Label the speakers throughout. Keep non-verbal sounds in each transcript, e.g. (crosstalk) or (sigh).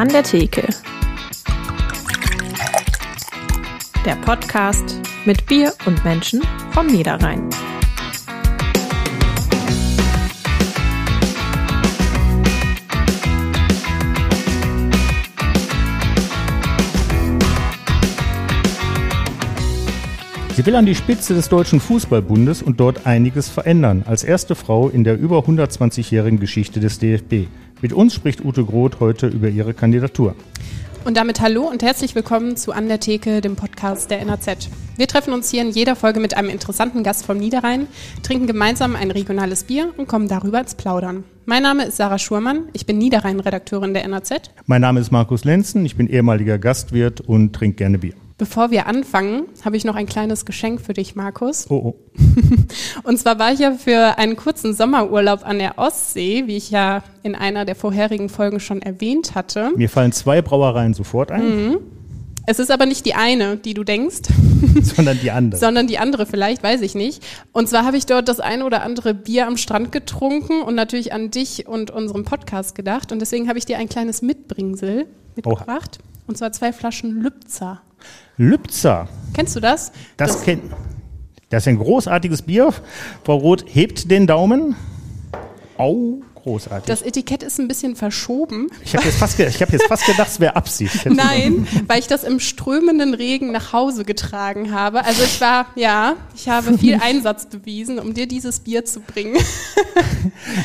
Speaker 1: An der Theke. Der Podcast mit Bier und Menschen vom Niederrhein.
Speaker 2: Sie will an die Spitze des Deutschen Fußballbundes und dort einiges verändern, als erste Frau in der über 120-jährigen Geschichte des DFB. Mit uns spricht Ute Groth heute über ihre Kandidatur.
Speaker 3: Und damit hallo und herzlich willkommen zu An der Theke, dem Podcast der NAZ. Wir treffen uns hier in jeder Folge mit einem interessanten Gast vom Niederrhein, trinken gemeinsam ein regionales Bier und kommen darüber ins Plaudern. Mein Name ist Sarah Schurmann, ich bin Niederrhein-Redakteurin der NAZ.
Speaker 2: Mein Name ist Markus Lenzen, ich bin ehemaliger Gastwirt und trinke gerne Bier.
Speaker 3: Bevor wir anfangen, habe ich noch ein kleines Geschenk für dich, Markus.
Speaker 2: Oh, oh. (laughs)
Speaker 3: Und zwar war ich ja für einen kurzen Sommerurlaub an der Ostsee, wie ich ja in einer der vorherigen Folgen schon erwähnt hatte.
Speaker 2: Mir fallen zwei Brauereien sofort ein,
Speaker 3: Es ist aber nicht die eine, die du denkst, (laughs)
Speaker 2: sondern die andere.
Speaker 3: sondern die andere vielleicht, weiß ich nicht. Und zwar habe ich dort das eine oder andere Bier am Strand getrunken und natürlich an dich und unseren Podcast gedacht. Und deswegen habe ich dir ein kleines Mitbringsel mitgebracht. Und zwar zwei Flaschen Lübzer.
Speaker 2: Lübzer,
Speaker 3: Kennst du das?
Speaker 2: das, kennt. Das ist ein großartiges Bier. Frau Roth hebt den Daumen. Au, großartig.
Speaker 3: Das Etikett ist ein bisschen verschoben.
Speaker 2: ich habe jetzt, fast ich hab jetzt fast gedacht, es wäre Absicht. (laughs)
Speaker 3: Nein, weil ich das im strömenden Regen nach Hause getragen habe. Also ich war, ja, ich habe viel (laughs) Einsatz bewiesen, um dir dieses Bier zu bringen. (laughs)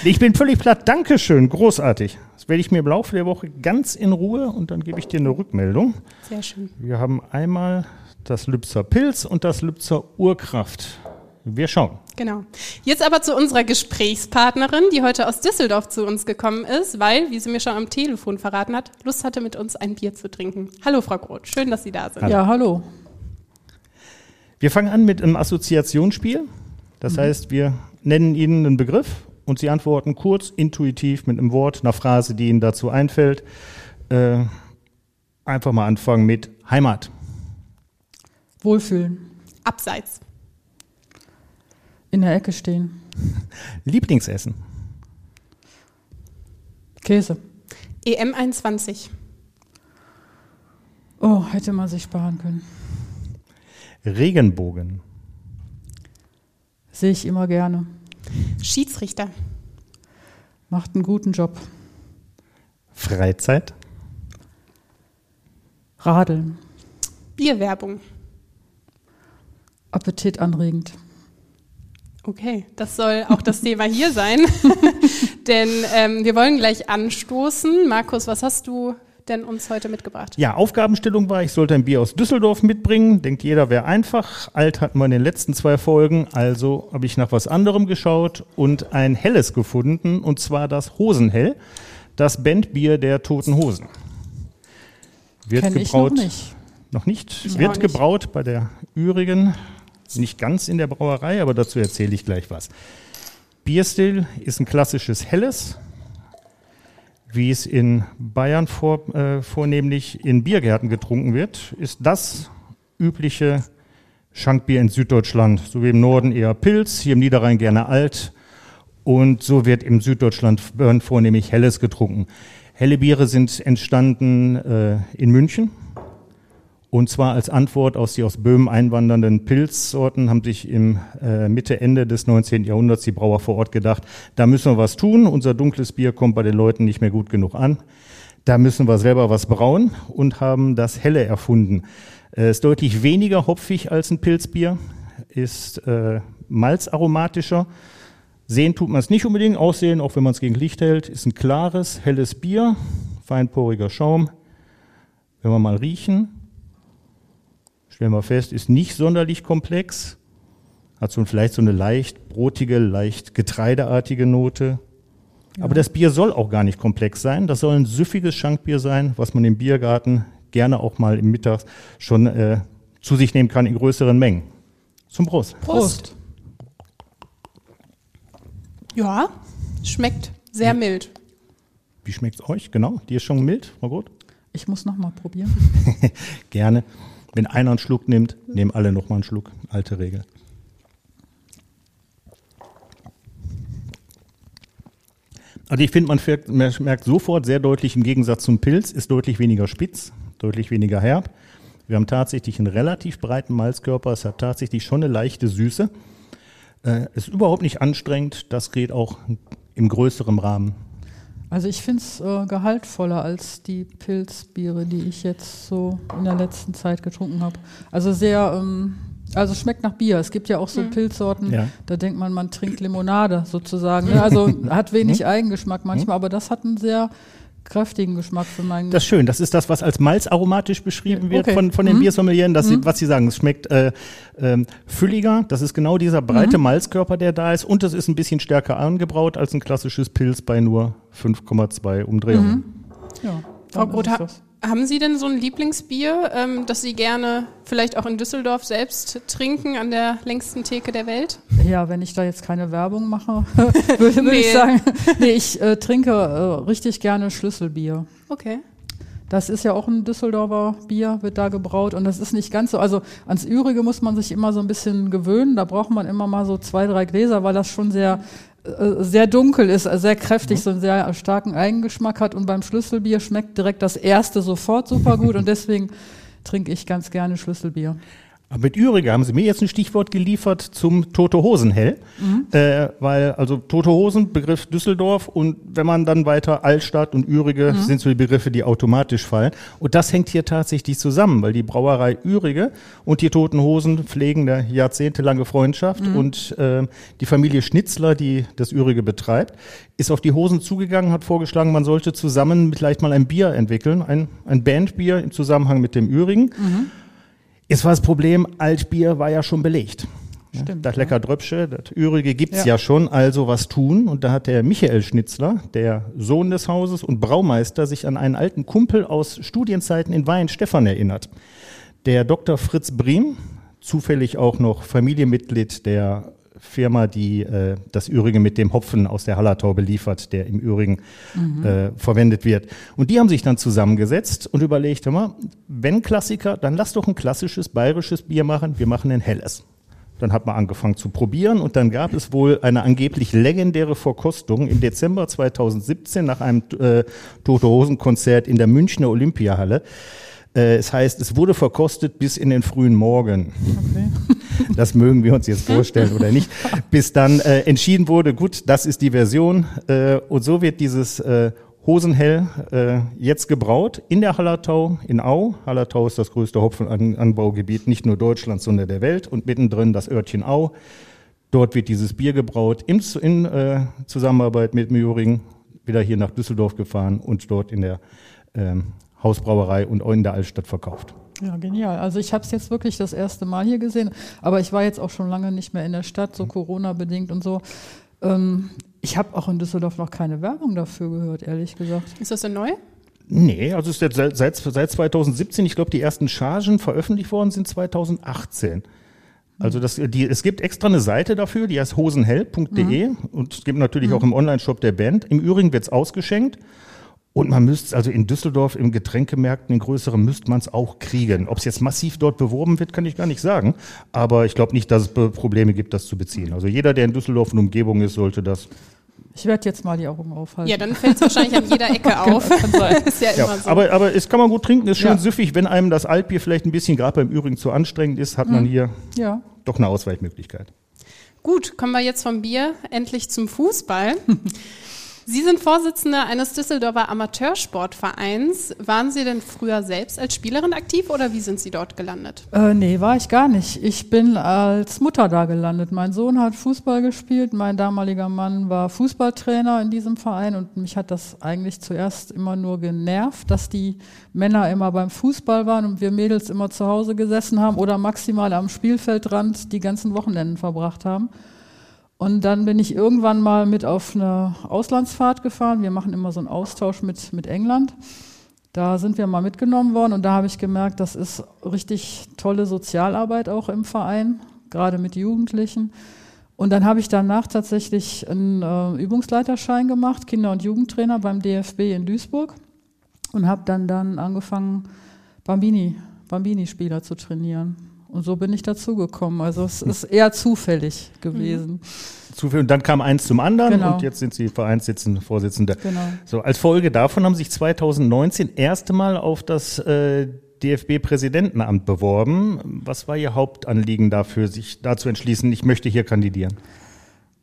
Speaker 2: Ich bin völlig platt. Dankeschön, großartig. Das werde ich mir im Laufe der Woche ganz in Ruhe und dann gebe ich dir eine Rückmeldung.
Speaker 3: Sehr schön.
Speaker 2: Wir haben einmal das Lübzer Pilz und das Lübzer Urkraft. Wir schauen.
Speaker 3: Genau. Jetzt aber zu unserer Gesprächspartnerin, die heute aus Düsseldorf zu uns gekommen ist, weil, wie sie mir schon am Telefon verraten hat, Lust hatte, mit uns ein Bier zu trinken. Hallo, Frau Groth. Schön, dass Sie da sind.
Speaker 4: Ja, hallo.
Speaker 2: Wir fangen an mit einem Assoziationsspiel. Das heißt, wir nennen Ihnen einen Begriff und Sie antworten kurz, intuitiv mit einem Wort, einer Phrase, die Ihnen dazu einfällt. Äh, einfach mal anfangen mit Heimat.
Speaker 4: Wohlfühlen.
Speaker 3: Abseits.
Speaker 4: In der Ecke stehen. (laughs)
Speaker 2: Lieblingsessen.
Speaker 4: Käse.
Speaker 3: EM21.
Speaker 4: Oh, hätte man sich sparen können.
Speaker 2: Regenbogen.
Speaker 4: Sehe ich immer gerne.
Speaker 3: Schiedsrichter.
Speaker 4: Macht einen guten Job.
Speaker 2: Freizeit.
Speaker 4: Radeln.
Speaker 3: Bierwerbung.
Speaker 4: Appetitanregend.
Speaker 3: Okay, das soll auch das Thema hier sein. (laughs) Denn ähm, wir wollen gleich anstoßen. Markus, was hast du denn uns heute mitgebracht?
Speaker 2: Ja, Aufgabenstellung war, ich sollte ein Bier aus Düsseldorf mitbringen. Denkt jeder, wäre einfach. Alt hatten wir in den letzten zwei Folgen. Also habe ich nach was anderem geschaut und ein helles gefunden. Und zwar das Hosenhell. Das Bandbier der Toten Hosen. Wird
Speaker 4: Kenn ich noch
Speaker 2: gebraut.
Speaker 4: nicht.
Speaker 2: Noch nicht.
Speaker 3: Ich
Speaker 2: Wird
Speaker 3: auch nicht.
Speaker 2: gebraut bei der Ürigen. Nicht ganz in der Brauerei, aber dazu erzähle ich gleich was. Bierstil ist ein klassisches Helles, wie es in Bayern vor, äh, vornehmlich in Biergärten getrunken wird, ist das übliche Schankbier in Süddeutschland, so wie im Norden eher Pilz, hier im Niederrhein gerne alt. Und so wird im Süddeutschland vornehmlich Helles getrunken. Helle Biere sind entstanden äh, in München. Und zwar als Antwort aus die aus Böhmen einwandernden Pilzsorten haben sich im äh, Mitte, Ende des 19. Jahrhunderts die Brauer vor Ort gedacht, da müssen wir was tun. Unser dunkles Bier kommt bei den Leuten nicht mehr gut genug an. Da müssen wir selber was brauen und haben das Helle erfunden. Äh, ist deutlich weniger hopfig als ein Pilzbier, ist äh, malzaromatischer. Sehen tut man es nicht unbedingt, aussehen, auch wenn man es gegen Licht hält, ist ein klares, helles Bier, feinporiger Schaum. Wenn wir mal riechen, stellen wir fest, ist nicht sonderlich komplex, hat so vielleicht so eine leicht brotige, leicht getreideartige Note. Aber das Bier soll auch gar nicht komplex sein. Das soll ein süffiges Schankbier sein, was man im Biergarten gerne auch mal im Mittag schon äh, zu sich nehmen kann in größeren Mengen. Zum Prost.
Speaker 4: Prost.
Speaker 3: Ja, schmeckt sehr mild.
Speaker 2: Wie schmeckt's euch? Genau, die ist schon mild, Frau Groth?
Speaker 4: Ich muss noch mal probieren. (laughs)
Speaker 2: Gerne. Wenn einer einen Schluck nimmt, nehmen alle noch mal einen Schluck. Alte Regel. Also ich finde, man merkt, man merkt sofort sehr deutlich, im Gegensatz zum Pilz ist deutlich weniger spitz, deutlich weniger herb. Wir haben tatsächlich einen relativ breiten Malzkörper, es hat tatsächlich schon eine leichte Süße. Äh, ist überhaupt nicht anstrengend, das geht auch im größeren Rahmen.
Speaker 4: Also ich finde es äh, gehaltvoller als die Pilzbiere, die ich jetzt so in der letzten Zeit getrunken habe. Also sehr, ähm, also es schmeckt nach Bier. Es gibt ja auch so Pilzsorten,
Speaker 2: Ja.
Speaker 4: da denkt man, man trinkt Limonade sozusagen. ne? Also (laughs) hat wenig Eigengeschmack manchmal, aber das hat einen sehr kräftigen Geschmack für meinen
Speaker 2: Das ist schön. Das ist das, was als malzaromatisch beschrieben wird
Speaker 4: Okay.
Speaker 2: von, von den Biersommelieren, dass sie, was sie sagen. Es schmeckt äh, ähm, fülliger. Das ist genau dieser breite Malzkörper, der da ist. Und es ist ein bisschen stärker angebraut als ein klassisches Pilz bei nur 5,2 Umdrehungen.
Speaker 4: ja,
Speaker 3: Frau Groth,
Speaker 4: ist
Speaker 3: ha
Speaker 4: das.
Speaker 3: Haben Sie denn so ein Lieblingsbier, ähm, das Sie gerne vielleicht auch in Düsseldorf selbst trinken, an der längsten Theke der Welt?
Speaker 4: Ja, wenn ich da jetzt keine Werbung mache, (laughs) würde würd
Speaker 3: Nee.
Speaker 4: ich sagen, nee, ich äh, trinke äh, richtig gerne Schlüsselbier.
Speaker 3: Okay.
Speaker 4: Das ist ja auch ein Düsseldorfer Bier, wird da gebraut und das ist nicht ganz so, also ans Übrige muss man sich immer so ein bisschen gewöhnen, da braucht man immer mal so zwei, drei Gläser, weil das schon sehr, sehr dunkel ist, äh, sehr kräftig, so einen sehr starken Eigengeschmack hat. Und beim Schlüsselbier schmeckt direkt das erste sofort super gut. Und deswegen trinke ich ganz gerne Schlüsselbier.
Speaker 2: Aber mit Ürige haben Sie mir jetzt ein Stichwort geliefert zum Tote Hosen hell. Äh, weil, also Tote Hosen, Begriff Düsseldorf und wenn man dann weiter Altstadt und Ürige sind so die Begriffe, die automatisch fallen. Und das hängt hier tatsächlich zusammen, weil die Brauerei Ürige und die Toten Hosen pflegen eine jahrzehntelange Freundschaft und äh, die Familie Schnitzler, die das Ürige betreibt, ist auf die Hosen zugegangen, hat vorgeschlagen, man sollte zusammen vielleicht mal ein Bier entwickeln, ein, ein Bandbier im Zusammenhang mit dem Ürigen. Jetzt war das Problem, Altbier war ja schon belegt.
Speaker 4: Stimmt,
Speaker 2: Das lecker Dröpsche, das Ürige gibt's ja.
Speaker 4: Ja.
Speaker 2: schon, also was tun. Und da hat der Michael Schnitzler, der Sohn des Hauses und Braumeister, sich an einen alten Kumpel aus Studienzeiten in Weihenstephan erinnert. Der Dr. Fritz Briem, zufällig auch noch Familienmitglied der Firma, die äh, das Ürige mit dem Hopfen aus der Hallertau beliefert, der im Ürigen äh, verwendet wird. Und die haben sich dann zusammengesetzt und überlegt, hör mal, wenn Klassiker, dann lass doch ein klassisches bayerisches Bier machen, wir machen ein helles. Dann hat man angefangen zu probieren und dann gab es wohl eine angeblich legendäre Verkostung im Dezember 2017 nach einem äh, Tote Hosen Konzert in der Münchner Olympiahalle. Äh, es heißt, es wurde verkostet bis in den frühen Morgen.
Speaker 4: Okay. (laughs)
Speaker 2: Das mögen wir uns jetzt vorstellen oder nicht. Bis dann äh, entschieden wurde, gut, das ist die Version. Äh, und so wird dieses äh, Hosenhell äh, jetzt gebraut in der Hallertau in Au. Hallertau ist das größte Hopfenanbaugebiet nicht nur Deutschlands, sondern der Welt. Und mittendrin das Örtchen Au. Dort wird dieses Bier gebraut in, in äh, Zusammenarbeit mit Mühring wieder hier nach Düsseldorf gefahren und dort in der ähm, Hausbrauerei und auch in der Altstadt verkauft.
Speaker 4: Ja, genial. Also ich habe es jetzt wirklich das erste Mal hier gesehen, aber ich war jetzt auch schon lange nicht mehr in der Stadt, so Corona-bedingt und so. Ähm, ich habe auch in Düsseldorf noch keine Werbung dafür gehört, ehrlich gesagt.
Speaker 3: Ist das denn neu?
Speaker 2: Nee, also es ist jetzt seit, seit, seit 2017, ich glaube, die ersten Chargen veröffentlicht worden sind 2018. Also das, die, es gibt extra eine Seite dafür, die heißt hosenhell.de und es gibt natürlich auch im Online-Shop der Band. Im Übrigen wird's ausgeschenkt und man müsste also in Düsseldorf im Getränkemärkten, in größeren, müsste man es auch kriegen. Ob es jetzt massiv dort beworben wird, kann ich gar nicht sagen. Aber ich glaube nicht, dass es Probleme gibt, das zu beziehen. Also jeder, der in Düsseldorf und Umgebung ist, sollte das.
Speaker 4: Ich werde jetzt mal die Augen aufhalten.
Speaker 3: Ja, dann fällt es wahrscheinlich an jeder Ecke (laughs) auf.
Speaker 4: Kann sein. (laughs)
Speaker 3: ist ja,
Speaker 2: Ja,
Speaker 3: immer so.
Speaker 2: aber, aber es kann man gut trinken, ist schön
Speaker 4: Ja.
Speaker 2: süffig. Wenn einem das Altbier vielleicht ein bisschen gerade beim Übrigen zu anstrengend ist, hat man hier
Speaker 4: Ja.
Speaker 2: doch eine Ausweichmöglichkeit.
Speaker 3: Gut, kommen wir jetzt vom Bier endlich zum Fußball. (laughs) Sie sind Vorsitzender eines Düsseldorfer Amateursportvereins. Waren Sie denn früher selbst als Spielerin aktiv oder wie sind Sie dort gelandet?
Speaker 4: Äh, nee, war ich gar nicht. Ich bin als Mutter da gelandet. Mein Sohn hat Fußball gespielt, mein damaliger Mann war Fußballtrainer in diesem Verein und mich hat das eigentlich zuerst immer nur genervt, dass die Männer immer beim Fußball waren und wir Mädels immer zu Hause gesessen haben oder maximal am Spielfeldrand die ganzen Wochenenden verbracht haben. Und dann bin ich irgendwann mal mit auf eine Auslandsfahrt gefahren. Wir machen immer so einen Austausch mit, mit England. Da sind wir mal mitgenommen worden und da habe ich gemerkt, das ist richtig tolle Sozialarbeit auch im Verein, gerade mit Jugendlichen. Und dann habe ich danach tatsächlich einen äh, Übungsleiterschein gemacht, Kinder- und Jugendtrainer beim DFB in Duisburg und habe dann dann angefangen, Bambini, Bambini-Spieler zu trainieren. Und so bin ich dazugekommen. Also es ist eher zufällig gewesen. Mhm.
Speaker 2: Zufällig. Und dann kam eins zum anderen genau. und jetzt sind Sie Vereinssitzende, Vorsitzende.
Speaker 4: Genau.
Speaker 2: So, als Folge davon haben sich 2019 erste Mal auf das äh, DFB-Präsidentenamt beworben. Was war Ihr Hauptanliegen dafür, sich dazu entschließen, ich möchte hier kandidieren?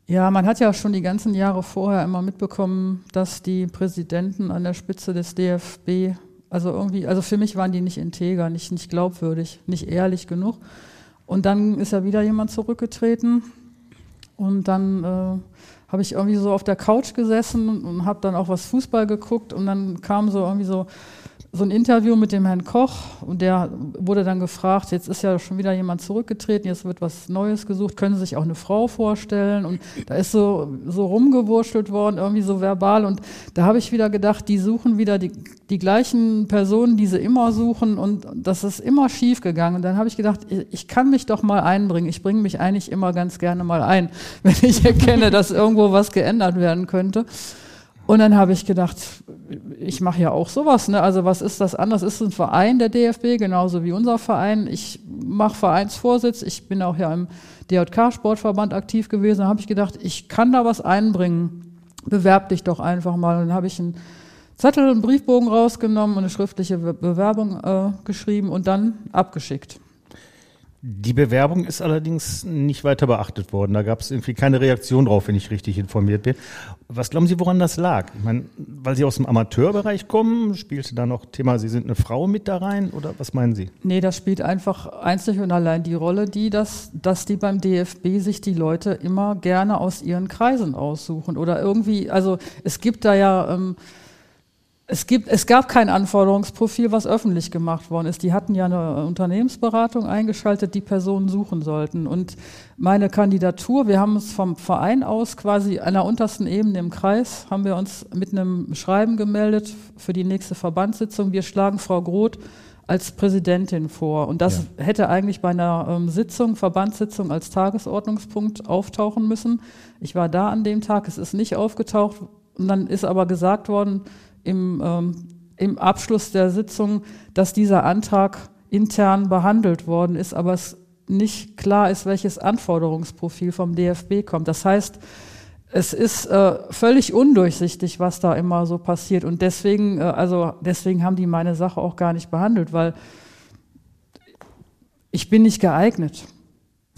Speaker 4: Ja, man hat ja schon die ganzen Jahre vorher immer mitbekommen, dass die Präsidenten an der Spitze des DFB, also irgendwie, also für mich waren die nicht integer, nicht, nicht glaubwürdig, nicht ehrlich genug. Und dann ist ja wieder jemand zurückgetreten und dann äh, habe ich irgendwie so auf der Couch gesessen und habe dann auch was Fußball geguckt und dann kam so irgendwie so, so ein Interview mit dem Herrn Koch und der wurde dann gefragt, jetzt ist ja schon wieder jemand zurückgetreten, jetzt wird was Neues gesucht, können Sie sich auch eine Frau vorstellen? Und da ist so, so rumgewurschtelt worden, irgendwie so verbal und da habe ich wieder gedacht, die suchen wieder die, die gleichen Personen, die sie immer suchen und das ist immer schief gegangen. Und dann habe ich gedacht, ich kann mich doch mal einbringen. Ich bringe mich eigentlich immer ganz gerne mal ein, (laughs) wenn ich erkenne, dass irgendwo was geändert werden könnte. Und dann habe ich gedacht, ich mache ja auch sowas. Ne? Also was ist das anders? Ist ein Verein der DFB, genauso wie unser Verein. Ich mache Vereinsvorsitz. Ich bin auch ja im DJK-Sportverband aktiv gewesen. Da habe ich gedacht, ich kann da was einbringen. Bewerb dich doch einfach mal. Und dann habe ich einen Zettel, einen Briefbogen rausgenommen und eine schriftliche Bewerbung äh, geschrieben und dann abgeschickt.
Speaker 2: Die Bewerbung ist allerdings nicht weiter beachtet worden. Da gab es irgendwie keine Reaktion drauf, wenn ich richtig informiert bin. Was glauben Sie, woran das lag? Ich meine, weil Sie aus dem Amateurbereich kommen, spielte da noch Thema, Sie sind eine Frau mit da rein oder was meinen Sie?
Speaker 4: Nee, das spielt einfach einzig und allein die Rolle, die, dass, dass die beim DFB sich die Leute immer gerne aus ihren Kreisen aussuchen oder irgendwie, also es gibt da ja. Ähm, es, gibt, es gab kein Anforderungsprofil, was öffentlich gemacht worden ist. Die hatten ja eine Unternehmensberatung eingeschaltet, die Personen suchen sollten. Und meine Kandidatur, wir haben uns vom Verein aus quasi an der untersten Ebene im Kreis, haben wir uns mit einem Schreiben gemeldet für die nächste Verbandssitzung. Wir schlagen Frau Groth als Präsidentin vor. Und das ja. hätte eigentlich bei einer ähm, Sitzung, Verbandssitzung als Tagesordnungspunkt auftauchen müssen. Ich war da an dem Tag, es ist nicht aufgetaucht. Und dann ist aber gesagt worden, im, ähm, im Abschluss der Sitzung, dass dieser Antrag intern behandelt worden ist, aber es nicht klar ist, welches Anforderungsprofil vom DFB kommt. Das heißt, es ist äh, völlig undurchsichtig, was da immer so passiert. Und deswegen, äh, also deswegen haben die meine Sache auch gar nicht behandelt, weil ich bin nicht geeignet.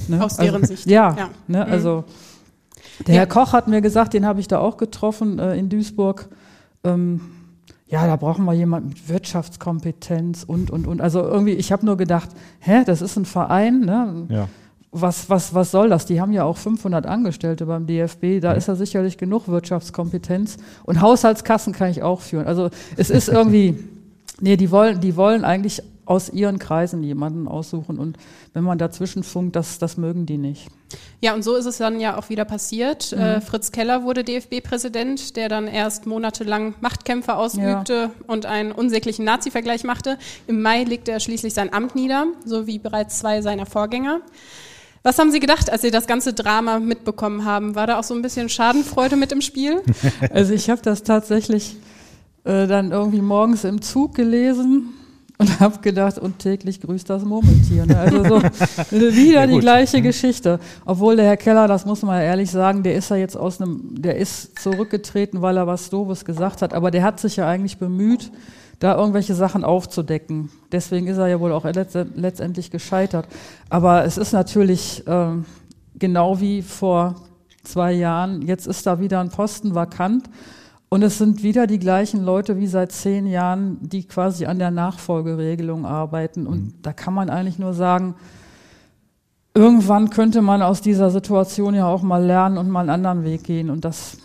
Speaker 3: Ne? Aus deren
Speaker 4: also,
Speaker 3: Sicht.
Speaker 4: Ja, ja. Ne? Mhm. also der ja. Herr Koch hat mir gesagt, den habe ich da auch getroffen äh, in Duisburg. Ähm, ja, da brauchen wir jemanden mit Wirtschaftskompetenz und, und, und. Also irgendwie, ich habe nur gedacht, hä, das ist ein Verein, ne?
Speaker 2: Ja.
Speaker 4: Was, was, was soll das? Die haben ja auch 500 Angestellte beim DFB, da ja. ist ja sicherlich genug Wirtschaftskompetenz. Und Haushaltskassen kann ich auch führen. Also es ist irgendwie, nee, die wollen, die wollen eigentlich aus ihren Kreisen jemanden aussuchen. Und wenn man dazwischen funkt, das, das mögen die nicht.
Speaker 3: Ja, und so ist es dann ja auch wieder passiert. Mhm. Äh, Fritz Keller wurde DFB-Präsident, der dann erst monatelang Machtkämpfe ausübte ja. und einen unsäglichen Nazi-Vergleich machte. Im Mai legte er schließlich sein Amt nieder, so wie bereits zwei seiner Vorgänger. Was haben Sie gedacht, als Sie das ganze Drama mitbekommen haben? War da auch so ein bisschen Schadenfreude mit im Spiel? (laughs)
Speaker 4: Also ich habe das tatsächlich äh, dann irgendwie morgens im Zug gelesen und (laughs) habe gedacht, und täglich grüßt das Murmeltier. Ne? Also so (laughs) wieder ja, die gleiche Geschichte. Obwohl der Herr Keller, das muss man ja ehrlich sagen, der ist ja jetzt aus einem, der ist zurückgetreten, weil er was Doofes gesagt hat, aber der hat sich ja eigentlich bemüht, da irgendwelche Sachen aufzudecken. Deswegen ist er ja wohl auch letztendlich gescheitert. Aber es ist natürlich äh, genau wie vor zwei Jahren, jetzt ist da wieder ein Posten vakant. Und es sind wieder die gleichen Leute wie seit zehn Jahren, die quasi an der Nachfolgeregelung arbeiten. Und mhm. da kann man eigentlich nur sagen, irgendwann könnte man aus dieser Situation ja auch mal lernen und mal einen anderen Weg gehen. Und das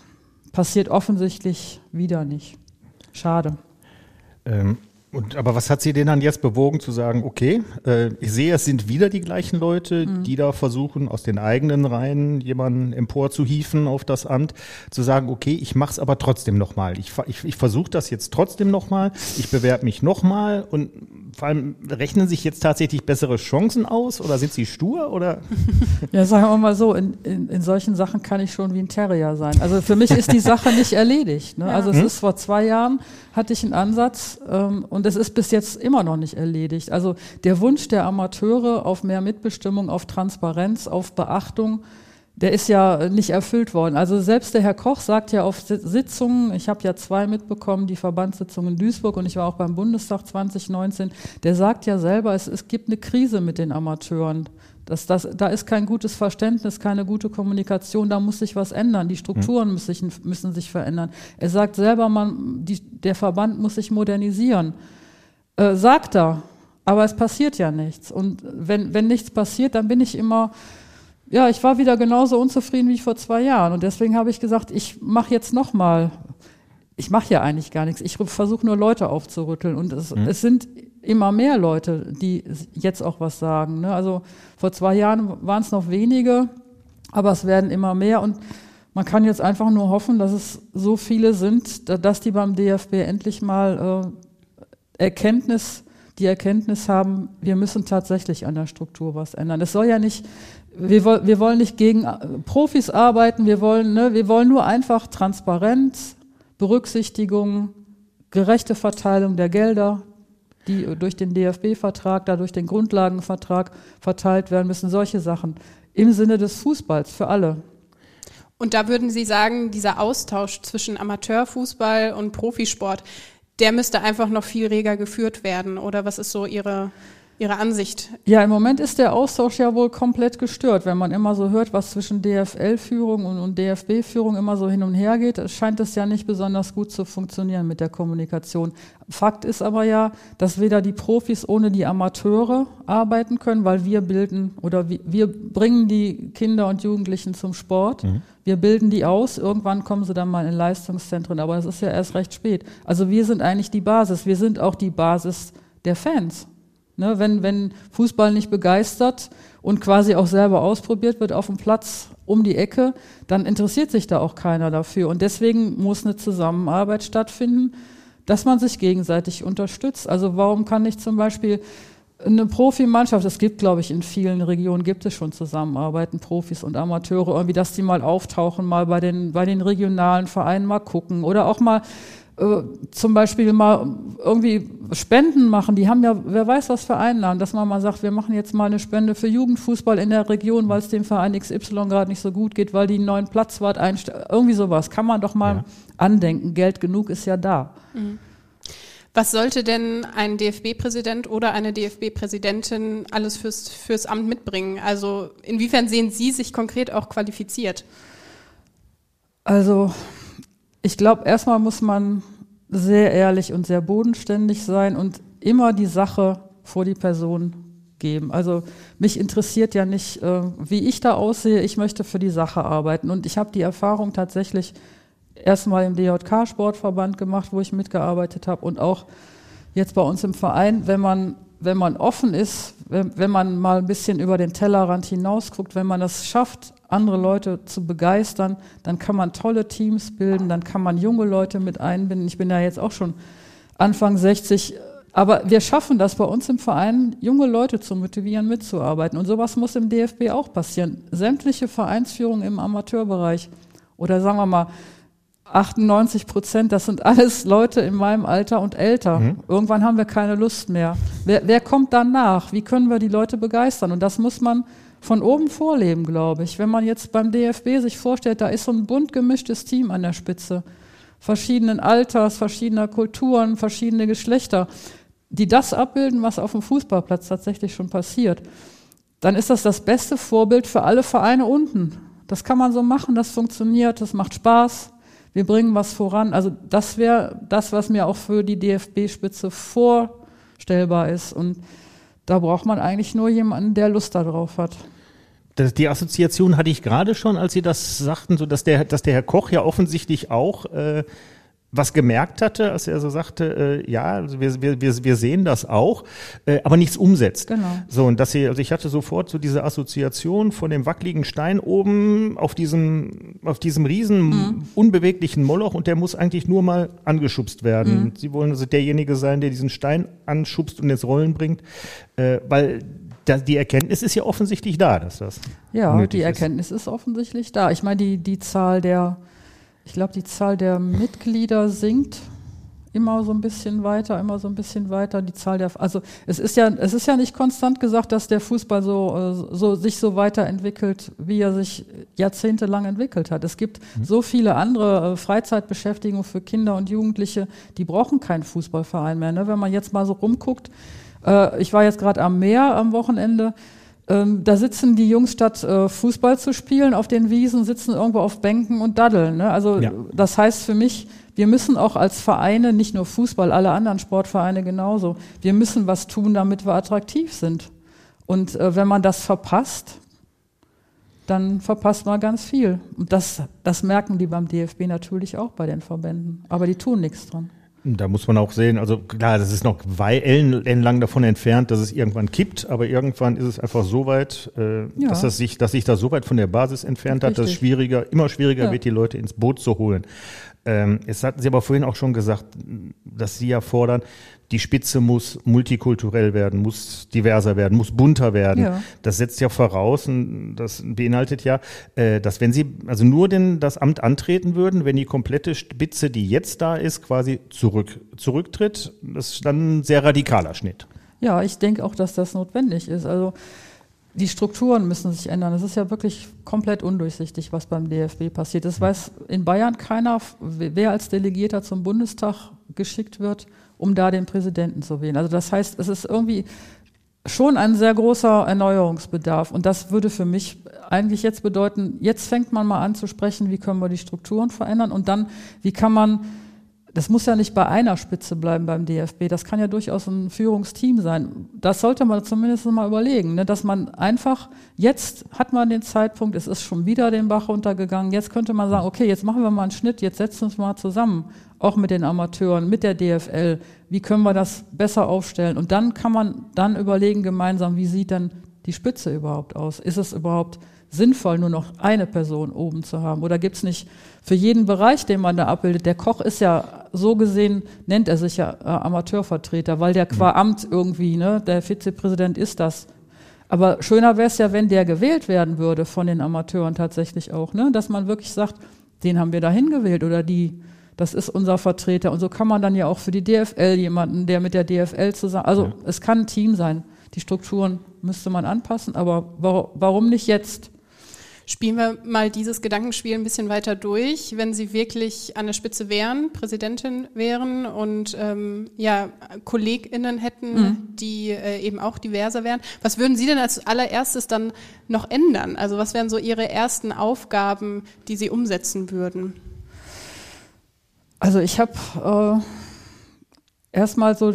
Speaker 4: passiert offensichtlich wieder nicht. Schade.
Speaker 2: Ähm, und, aber was hat Sie denn dann jetzt bewogen zu sagen, okay, äh, ich sehe, es sind wieder die gleichen Leute, mhm. die da versuchen, aus den eigenen Reihen jemanden emporzuhieven auf das Amt, zu sagen, okay, ich mache es aber trotzdem nochmal. Ich, ich, ich versuche das jetzt trotzdem nochmal, ich bewerbe mich nochmal und vor allem rechnen sich jetzt tatsächlich bessere Chancen aus oder sind Sie stur oder? (laughs)
Speaker 4: Ja, sagen wir mal so, in, in, in solchen Sachen kann ich schon wie ein Terrier sein. Also für mich ist die Sache nicht erledigt. Ne? Also es hm? ist vor zwei Jahren hatte ich einen Ansatz ähm, und Und es ist bis jetzt immer noch nicht erledigt. Also der Wunsch der Amateure auf mehr Mitbestimmung, auf Transparenz, auf Beachtung, der ist ja nicht erfüllt worden. Also selbst der Herr Koch sagt ja auf Sitzungen, ich habe ja zwei mitbekommen, die Verbandssitzung in Duisburg und ich war auch beim Bundestag 2019, der sagt ja selber, es, es gibt eine Krise mit den Amateuren. Das, das, da ist kein gutes Verständnis, keine gute Kommunikation, da muss sich was ändern. Die Strukturen mhm. müssen, sich, müssen sich verändern. Er sagt selber, man, die, der Verband muss sich modernisieren. Äh, sagt er, aber es passiert ja nichts. Und wenn, wenn nichts passiert, dann bin ich immer, ja, ich war wieder genauso unzufrieden wie vor zwei Jahren. Und deswegen habe ich gesagt, ich mache jetzt nochmal. Ich mache ja eigentlich gar nichts. Ich versuche nur Leute aufzurütteln. Und es, mhm. es sind immer mehr Leute, die jetzt auch was sagen. Ne? Also vor zwei Jahren waren es noch wenige, aber es werden immer mehr und man kann jetzt einfach nur hoffen, dass es so viele sind, dass die beim DFB endlich mal äh, Erkenntnis, die Erkenntnis haben, wir müssen tatsächlich an der Struktur was ändern. Es soll ja nicht, wir, wir wollen nicht gegen äh, Profis arbeiten, wir wollen, ne, wir wollen nur einfach Transparenz, Berücksichtigung, gerechte Verteilung der Gelder, die durch den DFB-Vertrag, dadurch den Grundlagenvertrag verteilt werden müssen, solche Sachen. Im Sinne des Fußballs für alle.
Speaker 3: Und da würden Sie sagen, dieser Austausch zwischen Amateurfußball und Profisport, der müsste einfach noch viel reger geführt werden. Oder was ist so Ihre Ihre Ansicht?
Speaker 4: Ja, im Moment ist der Austausch ja wohl komplett gestört. Wenn man immer so hört, was zwischen DFL-Führung und, und DFB-Führung immer so hin und her geht, scheint es ja nicht besonders gut zu funktionieren mit der Kommunikation. Fakt ist aber ja, dass weder die Profis ohne die Amateure arbeiten können, weil wir bilden oder wir, wir bringen die Kinder und Jugendlichen zum Sport. Mhm. Wir bilden die aus. Irgendwann kommen sie dann mal in Leistungszentren, aber es ist ja erst recht spät. Also wir sind eigentlich die Basis. Wir sind auch die Basis der Fans. Ne, wenn, wenn Fußball nicht begeistert und quasi auch selber ausprobiert wird auf dem Platz um die Ecke, dann interessiert sich da auch keiner dafür. Und deswegen muss eine Zusammenarbeit stattfinden, dass man sich gegenseitig unterstützt. Also warum kann nicht zum Beispiel eine Profimannschaft, es gibt, glaube ich, in vielen Regionen gibt es schon Zusammenarbeiten, Profis und Amateure, irgendwie, dass die mal auftauchen, mal bei den, bei den regionalen Vereinen mal gucken oder auch mal zum Beispiel mal irgendwie Spenden machen. Die haben ja, wer weiß was für Einnahmen, dass man mal sagt, wir machen jetzt mal eine Spende für Jugendfußball in der Region, weil es dem Verein XY gerade nicht so gut geht, weil die einen neuen Platzwart einstellen. Irgendwie sowas kann man doch mal ja. andenken. Geld genug ist ja da. Mhm.
Speaker 3: Was sollte denn ein DFB-Präsident oder eine DFB-Präsidentin alles fürs, fürs Amt mitbringen? Also inwiefern sehen Sie sich konkret auch qualifiziert?
Speaker 4: Also ich glaube, erstmal muss man sehr ehrlich und sehr bodenständig sein und immer die Sache vor die Person geben. Also mich interessiert ja nicht, äh, wie ich da aussehe. Ich möchte für die Sache arbeiten. Und ich habe die Erfahrung tatsächlich erstmal im DJK-Sportverband gemacht, wo ich mitgearbeitet habe und auch jetzt bei uns im Verein, wenn man wenn man offen ist, wenn, wenn man mal ein bisschen über den Tellerrand hinausguckt, wenn man es schafft, andere Leute zu begeistern, dann kann man tolle Teams bilden, dann kann man junge Leute mit einbinden. Ich bin ja jetzt auch schon Anfang 60, aber wir schaffen das bei uns im Verein, junge Leute zu motivieren, mitzuarbeiten. Und sowas muss im DFB auch passieren. Sämtliche Vereinsführung im Amateurbereich oder sagen wir mal 98 Prozent, das sind alles Leute in meinem Alter und älter. Mhm. Irgendwann haben wir keine Lust mehr. Wer, wer kommt dann nach? Wie können wir die Leute begeistern? Und das muss man von oben vorleben, glaube ich. Wenn man jetzt beim DFB sich vorstellt, da ist so ein bunt gemischtes Team an der Spitze, verschiedenen Alters, verschiedener Kulturen, verschiedene Geschlechter, die das abbilden, was auf dem Fußballplatz tatsächlich schon passiert, dann ist das das beste Vorbild für alle Vereine unten. Das kann man so machen, das funktioniert, das macht Spaß wir bringen was voran. Also das wäre das, was mir auch für die DFB-Spitze vorstellbar ist. Und da braucht man eigentlich nur jemanden, der Lust darauf hat.
Speaker 2: Das, die Assoziation hatte ich gerade schon, als Sie das sagten, so dass der, dass der Herr Koch ja offensichtlich auch äh, was gemerkt hatte, als er so sagte, äh, ja, also wir, wir, wir sehen das auch, äh, aber nichts umsetzt. Genau. So, und dass sie, also ich hatte sofort so diese Assoziation von dem wackeligen Stein oben auf diesem, auf diesem riesen mhm. unbeweglichen Moloch und der muss eigentlich nur mal angeschubst werden. Mhm. Sie wollen also derjenige sein, der diesen Stein anschubst und ins Rollen bringt, äh, weil die Erkenntnis ist ja offensichtlich da, dass das.
Speaker 4: Ja, die Erkenntnis ist. ist offensichtlich da. Ich meine, die, die Zahl der ich glaube, die Zahl der Mitglieder sinkt immer so ein bisschen weiter, immer so ein bisschen weiter. Die Zahl der, also es ist ja, es ist ja nicht konstant gesagt, dass der Fußball so, äh, so sich so weiterentwickelt, wie er sich jahrzehntelang entwickelt hat. Es gibt mhm. so viele andere äh, Freizeitbeschäftigungen für Kinder und Jugendliche, die brauchen keinen Fußballverein mehr. Ne? Wenn man jetzt mal so rumguckt, äh, ich war jetzt gerade am Meer am Wochenende. Ähm, da sitzen die Jungs statt äh, Fußball zu spielen auf den Wiesen, sitzen irgendwo auf Bänken und daddeln. Ne? Also ja. das heißt für mich, wir müssen auch als Vereine, nicht nur Fußball, alle anderen Sportvereine genauso, wir müssen was tun, damit wir attraktiv sind. Und äh, wenn man das verpasst, dann verpasst man ganz viel. Und das, das merken die beim DFB natürlich auch bei den Verbänden. Aber die tun nichts dran.
Speaker 2: Da muss man auch sehen, also klar, das ist noch ellenlang davon entfernt, dass es irgendwann kippt, aber irgendwann ist es einfach so weit, äh, ja. dass, das sich, dass sich das so weit von der Basis entfernt Richtig. hat, dass es schwieriger, immer schwieriger ja. wird, die Leute ins Boot zu holen. Ähm, es hatten Sie aber vorhin auch schon gesagt, dass Sie ja fordern, die Spitze muss multikulturell werden, muss diverser werden, muss bunter werden. Ja. Das setzt ja voraus und das beinhaltet ja, äh, dass wenn Sie also nur denn das Amt antreten würden, wenn die komplette Spitze, die jetzt da ist, quasi zurück, zurücktritt, das ist dann ein sehr radikaler Schnitt.
Speaker 4: Ja, ich denke auch, dass das notwendig ist. Also die Strukturen müssen sich ändern. Es ist ja wirklich komplett undurchsichtig, was beim DFB passiert. Es weiß in Bayern keiner, wer als Delegierter zum Bundestag geschickt wird, um da den Präsidenten zu wählen. Also das heißt, es ist irgendwie schon ein sehr großer Erneuerungsbedarf. Und das würde für mich eigentlich jetzt bedeuten, jetzt fängt man mal an zu sprechen, wie können wir die Strukturen verändern und dann, wie kann man das muss ja nicht bei einer Spitze bleiben beim DFB. Das kann ja durchaus ein Führungsteam sein. Das sollte man zumindest mal überlegen, ne? dass man einfach, jetzt hat man den Zeitpunkt, es ist schon wieder den Bach runtergegangen. Jetzt könnte man sagen, okay, jetzt machen wir mal einen Schnitt, jetzt setzen wir uns mal zusammen, auch mit den Amateuren, mit der DFL. Wie können wir das besser aufstellen? Und dann kann man dann überlegen gemeinsam, wie sieht denn die Spitze überhaupt aus? Ist es überhaupt sinnvoll, nur noch eine Person oben zu haben? Oder gibt es nicht für jeden Bereich, den man da abbildet, der Koch ist ja so gesehen, nennt er sich ja äh, Amateurvertreter, weil der qua Amt irgendwie, ne, der Vizepräsident ist das. Aber schöner wäre es ja, wenn der gewählt werden würde von den Amateuren tatsächlich auch, ne, dass man wirklich sagt, den haben wir dahin gewählt oder die, das ist unser Vertreter. Und so kann man dann ja auch für die DFL jemanden, der mit der DFL zusammen, also ja. es kann ein Team sein. Die Strukturen müsste man anpassen, aber warum nicht jetzt?
Speaker 3: Spielen wir mal dieses Gedankenspiel ein bisschen weiter durch. Wenn Sie wirklich an der Spitze wären, Präsidentin wären und ähm, ja, KollegInnen hätten, mhm. die äh, eben auch diverser wären, was würden Sie denn als allererstes dann noch ändern? Also was wären so Ihre ersten Aufgaben, die Sie umsetzen würden?
Speaker 4: Also ich habe äh, erstmal so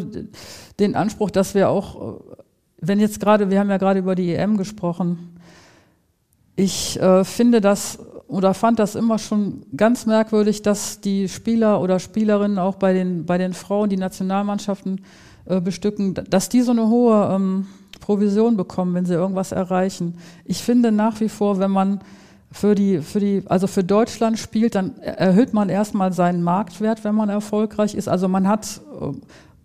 Speaker 4: den Anspruch, dass wir auch, äh, wenn jetzt gerade, wir haben ja gerade über die EM gesprochen, ich äh, finde das oder fand das immer schon ganz merkwürdig, dass die Spieler oder Spielerinnen auch bei den, bei den Frauen, die Nationalmannschaften äh, bestücken, dass die so eine hohe ähm, Provision bekommen, wenn sie irgendwas erreichen. Ich finde nach wie vor, wenn man für die, für die, also für Deutschland spielt, dann erhöht man erstmal seinen Marktwert, wenn man erfolgreich ist. Also man hat äh,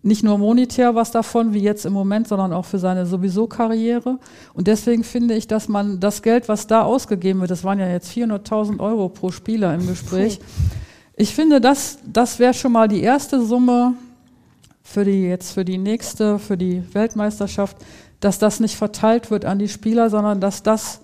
Speaker 4: nicht nur monetär was davon, wie jetzt im Moment, sondern auch für seine sowieso Karriere. Und deswegen finde ich, dass man das Geld, was da ausgegeben wird, das waren ja jetzt 400.000 Euro pro Spieler im Gespräch. Ich finde, das, das wäre schon mal die erste Summe für die, jetzt für die nächste, für die Weltmeisterschaft, dass das nicht verteilt wird an die Spieler, sondern dass das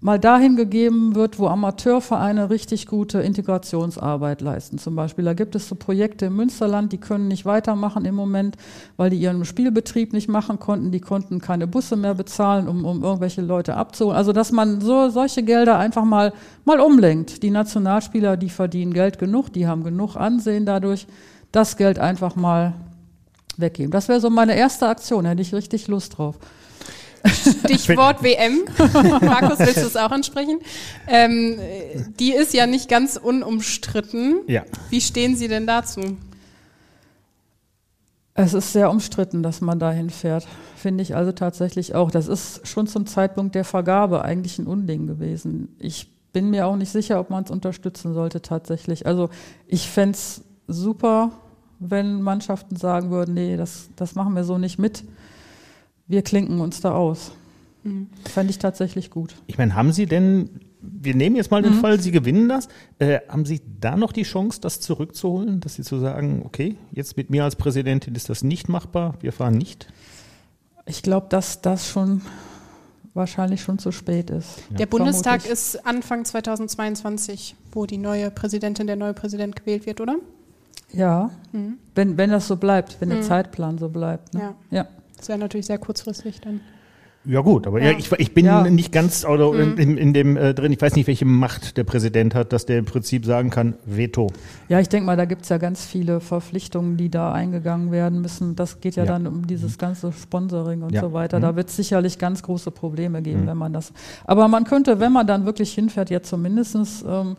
Speaker 4: mal dahin gegeben wird, wo Amateurvereine richtig gute Integrationsarbeit leisten. Zum Beispiel, da gibt es so Projekte im Münsterland, die können nicht weitermachen im Moment, weil die ihren Spielbetrieb nicht machen konnten. Die konnten keine Busse mehr bezahlen, um, um irgendwelche Leute abzuholen. Also, dass man so solche Gelder einfach mal, mal umlenkt. Die Nationalspieler, die verdienen Geld genug, die haben genug Ansehen dadurch. Das Geld einfach mal weggeben. Das wäre so meine erste Aktion, hätte ich richtig Lust drauf.
Speaker 3: Stichwort WM. (laughs) Markus, willst du es auch ansprechen? Ähm, die ist ja nicht ganz unumstritten. Ja. Wie stehen Sie denn dazu?
Speaker 4: Es ist sehr umstritten, dass man dahin fährt. Finde ich also tatsächlich auch. Das ist schon zum Zeitpunkt der Vergabe eigentlich ein Unding gewesen. Ich bin mir auch nicht sicher, ob man es unterstützen sollte tatsächlich. Also ich fände es super, wenn Mannschaften sagen würden, nee, das, das machen wir so nicht mit wir klinken uns da aus. Mhm. Fände ich tatsächlich gut.
Speaker 2: Ich meine, haben Sie denn wir nehmen jetzt mal den Fall, Sie gewinnen das. Äh, haben Sie da noch die Chance, das zurückzuholen, dass Sie zu sagen, okay, jetzt mit mir als Präsidentin ist das nicht machbar, wir fahren nicht?
Speaker 4: Ich glaube, dass das schon wahrscheinlich schon zu spät ist.
Speaker 3: Der Bundestag
Speaker 4: vermutlich.
Speaker 3: ist Anfang 2022, wo die neue Präsidentin, der neue Präsident gewählt wird, oder?
Speaker 4: Ja,
Speaker 3: Mhm.
Speaker 4: wenn, wenn das so bleibt, wenn der
Speaker 3: Mhm.
Speaker 4: Zeitplan so bleibt. Ne?
Speaker 3: Ja.
Speaker 4: ja.
Speaker 3: Das wäre natürlich sehr kurzfristig dann.
Speaker 2: Ja gut, aber
Speaker 3: Ja.
Speaker 2: ja. ich, ich bin
Speaker 4: Ja.
Speaker 2: nicht ganz oder
Speaker 3: Mhm.
Speaker 2: in, in dem äh, drin. Ich weiß nicht, welche Macht der Präsident hat, dass der im Prinzip sagen kann, Veto.
Speaker 4: Ja, ich denke mal, da gibt es ja ganz viele Verpflichtungen, die da eingegangen werden müssen. Das geht ja,
Speaker 2: Ja.
Speaker 4: dann um dieses ganze Sponsoring und
Speaker 2: Ja.
Speaker 4: so weiter.
Speaker 2: Mhm.
Speaker 4: Da wird es sicherlich ganz große Probleme geben,
Speaker 2: Mhm.
Speaker 4: wenn man das. Aber man könnte, wenn man dann wirklich hinfährt, jetzt zumindest ähm,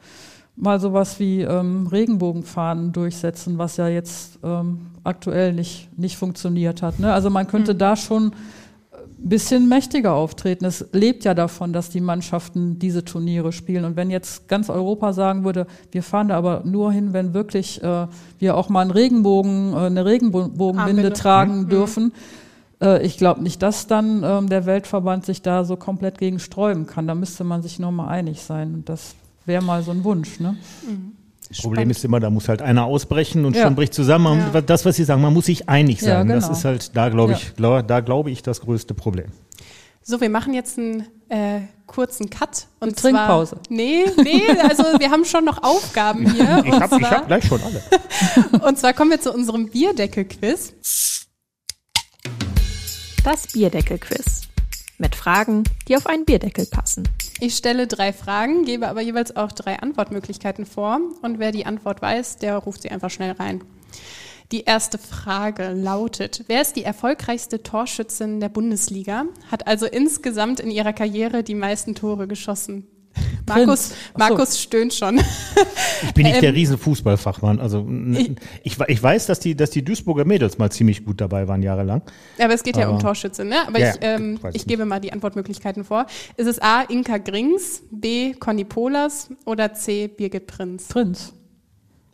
Speaker 4: mal sowas wie ähm, Regenbogenfahnen durchsetzen, was ja jetzt ähm, aktuell nicht, nicht funktioniert hat. Ne? Also man könnte
Speaker 3: Mhm.
Speaker 4: da schon ein bisschen mächtiger auftreten. Es lebt ja davon, dass die Mannschaften diese Turniere spielen. Und wenn jetzt ganz Europa sagen würde, wir fahren da aber nur hin, wenn wirklich äh, wir auch mal einen Regenbogen, äh, eine Regenbogenbinde tragen
Speaker 3: Mhm.
Speaker 4: dürfen, äh, ich glaube nicht, dass dann ähm, der Weltverband sich da so komplett gegen sträuben kann. Da müsste man sich nur mal einig sein. Und das wäre mal so ein Wunsch. Ne?
Speaker 2: Problem ist immer, da muss halt einer ausbrechen und
Speaker 4: Ja.
Speaker 2: schon bricht zusammen.
Speaker 3: Ja.
Speaker 2: Das, was Sie sagen, man muss sich einig
Speaker 4: Ja,
Speaker 2: sein. Das
Speaker 4: genau.
Speaker 2: ist halt da, glaube
Speaker 4: Ja.
Speaker 2: ich, glaub, da glaube ich das größte Problem.
Speaker 3: So, wir machen jetzt einen äh, kurzen Cut. Und
Speaker 4: Eine Trinkpause.
Speaker 3: Zwar, nee, nee, also wir haben schon noch Aufgaben hier. (laughs)
Speaker 2: Ich habe hab gleich schon alle. (laughs)
Speaker 3: und zwar kommen wir zu unserem Bierdeckel-Quiz.
Speaker 1: Das Bierdeckel-Quiz. Mit Fragen, die auf einen Bierdeckel passen.
Speaker 3: Ich stelle drei Fragen, gebe aber jeweils auch drei Antwortmöglichkeiten vor. Und wer die Antwort weiß, der ruft sie einfach schnell rein. Die erste Frage lautet, wer ist die erfolgreichste Torschützin der Bundesliga? Hat also insgesamt in ihrer Karriere die meisten Tore geschossen? Markus,
Speaker 4: so.
Speaker 3: Markus stöhnt schon.
Speaker 2: Ich bin nicht
Speaker 3: Ähm,
Speaker 2: der Riesenfußballfachmann. Also ich, ich weiß, dass die, dass die Duisburger Mädels mal ziemlich gut dabei waren jahrelang.
Speaker 3: Aber es geht ja um
Speaker 2: Aber-
Speaker 3: Torschütze, ne? Aber
Speaker 2: Ja,
Speaker 3: ich, ähm, ich gebe mal die Antwortmöglichkeiten vor. Ist es A. Inka Grings, B. Conny Polas oder C. Birgit Prinz?
Speaker 4: Prinz.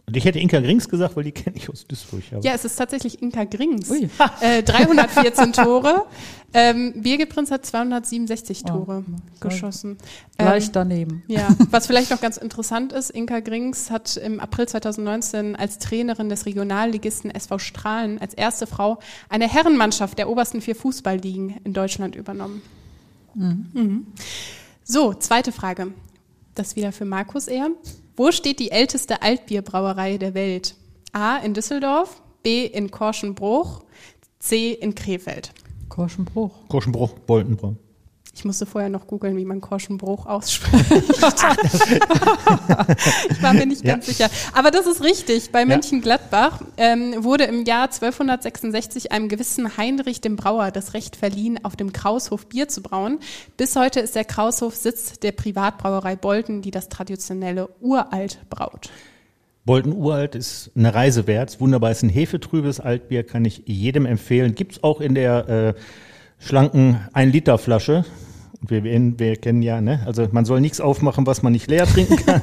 Speaker 2: Und ich hätte Inka Grings gesagt, weil die kenne ich aus Duisburg. Aber
Speaker 3: Ja, es ist tatsächlich Inka Grings.
Speaker 4: Ui. (laughs)
Speaker 3: Äh, 314 Tore. Ähm, Birgit Prinz hat 267
Speaker 4: Oh,
Speaker 3: Tore
Speaker 4: sorry.
Speaker 3: geschossen. Ähm,
Speaker 4: Leicht daneben.
Speaker 3: ja, was vielleicht noch ganz interessant ist, Inka Grings hat im April 2019 als Trainerin des Regionalligisten SV Strahlen als erste Frau eine Herrenmannschaft der obersten vier Fußballligen in Deutschland übernommen. Mhm. So, zweite Frage. Das wieder für Markus eher. Wo steht die älteste Altbierbrauerei der Welt? A in Düsseldorf, B in Korschenbruch, C in Krefeld.
Speaker 4: Korschenbruch.
Speaker 2: Korschenbruch, Boltenbruch.
Speaker 3: Ich musste vorher noch googeln, wie man Korschenbruch ausspricht. (laughs) ich war mir nicht
Speaker 2: Ja.
Speaker 3: ganz sicher. Aber das ist richtig. Bei Mönchengladbach ähm, wurde im Jahr 1266 einem gewissen Heinrich dem Brauer das Recht verliehen, auf dem Kraushof Bier zu brauen. Bis heute ist der Kraushof Sitz der Privatbrauerei Bolten, die das traditionelle Uralt braut.
Speaker 2: Bolten Uralt ist eine Reise wert. Wunderbar, ist ein hefetrübes Altbier, kann ich jedem empfehlen. Gibt's auch in der äh, schlanken 1-Liter-Flasche. Wir, wir, wir kennen ja, ne? Also man soll nichts aufmachen, was man nicht leer trinken (laughs) kann.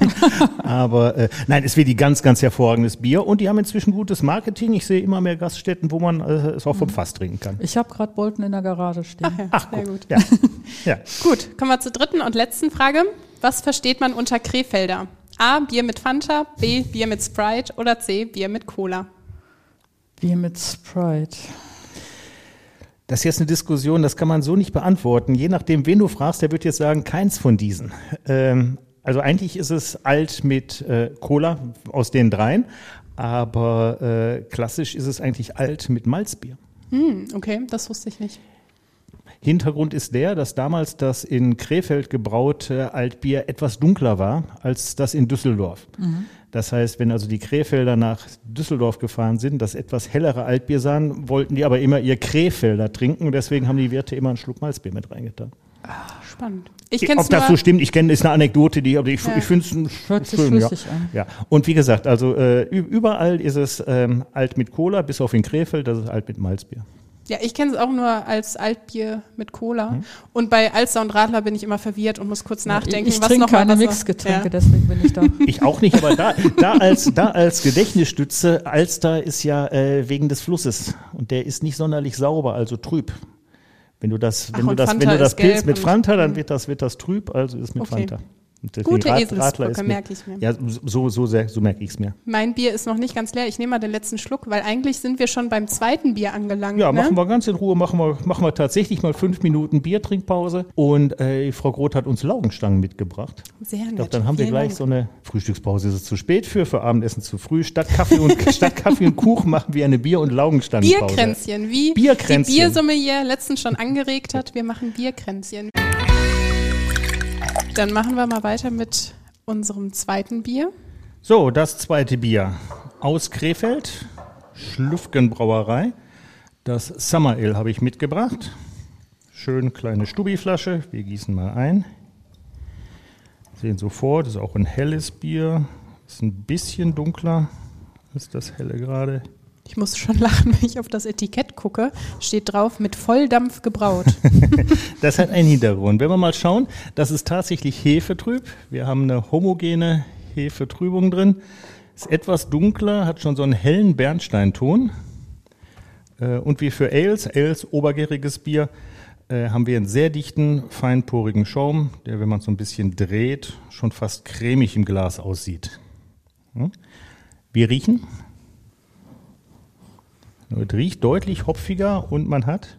Speaker 2: Aber äh, nein, es wird die ganz, ganz hervorragendes Bier. Und die haben inzwischen gutes Marketing. Ich sehe immer mehr Gaststätten, wo man äh, es auch vom Fass trinken kann.
Speaker 4: Ich habe gerade Bolten in der Garage stehen.
Speaker 3: Ach ja,
Speaker 2: Ach,
Speaker 3: sehr
Speaker 2: guck.
Speaker 3: gut.
Speaker 2: Ja. (laughs) ja.
Speaker 3: Gut, kommen wir zur dritten und letzten Frage. Was versteht man unter Krefelder? A. Bier mit Fanta, B. Bier mit Sprite oder C. Bier mit Cola?
Speaker 4: Bier mit Sprite.
Speaker 2: Das ist jetzt eine Diskussion, das kann man so nicht beantworten. Je nachdem, wen du fragst, der wird jetzt sagen, keins von diesen. Ähm, also eigentlich ist es alt mit äh, Cola aus den dreien, aber äh, klassisch ist es eigentlich alt mit Malzbier.
Speaker 3: Hm, okay, das wusste ich nicht.
Speaker 2: Hintergrund ist der, dass damals das in Krefeld gebraute Altbier etwas dunkler war als das in Düsseldorf. Das heißt, wenn also die Krefelder nach Düsseldorf gefahren sind, das etwas hellere Altbier sahen, wollten die aber immer ihr Krefelder trinken. Deswegen haben die Wirte immer einen Schluck Malzbier mit reingetan.
Speaker 3: Spannend. Ich kenne
Speaker 2: Ob das so stimmt, ich kenne, ist eine Anekdote, die, aber ich,
Speaker 3: Ja.
Speaker 2: ich finde es schön, ja.
Speaker 4: schlüssig an.
Speaker 2: ja. Und wie gesagt, also äh, überall ist es ähm, alt mit Cola, bis auf in Krefeld, das ist alt mit Malzbier.
Speaker 3: Ja, ich kenne es auch nur als Altbier mit Cola.
Speaker 2: Mhm.
Speaker 3: Und bei Alster und Radler bin ich immer verwirrt und muss kurz nachdenken,
Speaker 4: ich
Speaker 3: was
Speaker 4: trinke
Speaker 3: noch mal
Speaker 4: keine
Speaker 3: was war.
Speaker 4: Mixgetränke,
Speaker 3: Ja.
Speaker 4: deswegen bin ich da. (laughs)
Speaker 2: Ich auch nicht, aber da, da, als, da als Gedächtnisstütze, Alster ist ja äh, wegen des Flusses und der ist nicht sonderlich sauber, also trüb. Wenn du das,
Speaker 3: Ach,
Speaker 2: wenn du
Speaker 3: und
Speaker 2: das,
Speaker 3: Fanta
Speaker 2: wenn du das Pilz mit Fanta, dann
Speaker 3: Mhm.
Speaker 2: wird das, wird das trüb, also ist mit
Speaker 3: Okay.
Speaker 2: Fanta.
Speaker 3: Gute
Speaker 2: Rat-
Speaker 3: Eselsbrücke, merke ich mir.
Speaker 2: Ja, so, so, sehr, so merke ich es mir.
Speaker 3: Mein Bier ist noch nicht ganz leer. Ich nehme mal den letzten Schluck, weil eigentlich sind wir schon beim zweiten Bier angelangt.
Speaker 2: Ja,
Speaker 3: ne?
Speaker 2: machen wir ganz in Ruhe, machen wir, machen wir tatsächlich mal fünf Minuten Biertrinkpause. Und äh, Frau Groth hat uns Laugenstangen mitgebracht.
Speaker 3: Sehr
Speaker 2: Ich
Speaker 3: nett.
Speaker 2: glaube, dann haben wir
Speaker 3: Vielen
Speaker 2: gleich
Speaker 3: Dank.
Speaker 2: so eine Frühstückspause. Ist es zu spät für, für Abendessen zu früh. Statt Kaffee und, (laughs) statt Kaffee und Kuchen machen wir eine Bier- und Laugenstangenpause.
Speaker 3: Bierkränzchen, wie
Speaker 2: Bierkränzchen.
Speaker 3: die Biersommelier letztens schon angeregt hat. Wir machen Bierkränzchen. Dann machen wir mal weiter mit unserem zweiten Bier.
Speaker 2: So, das zweite Bier aus Krefeld, Schlüffgen Brauerei. Das Summer Ale habe ich mitgebracht. Schön kleine Stubiflasche. Wir gießen mal ein. Sehen sofort, ist auch ein helles Bier. Ist ein bisschen dunkler als das helle gerade.
Speaker 3: Ich muss schon (laughs) lachen, wenn ich auf das Etikett gucke. Steht drauf, mit Volldampf gebraut. (laughs)
Speaker 2: Das hat einen Hintergrund. Wenn wir mal schauen, das ist tatsächlich Hefetrüb. Wir haben eine homogene Hefetrübung drin. Ist etwas dunkler, hat schon so einen hellen Bernsteinton. Äh, Und wie für Ales, Ales obergäriges Bier, äh, haben wir einen sehr dichten, feinporigen Schaum, der, wenn man so ein bisschen dreht, schon fast cremig im Glas aussieht. Hm? Wir riechen. Es riecht deutlich hopfiger und man hat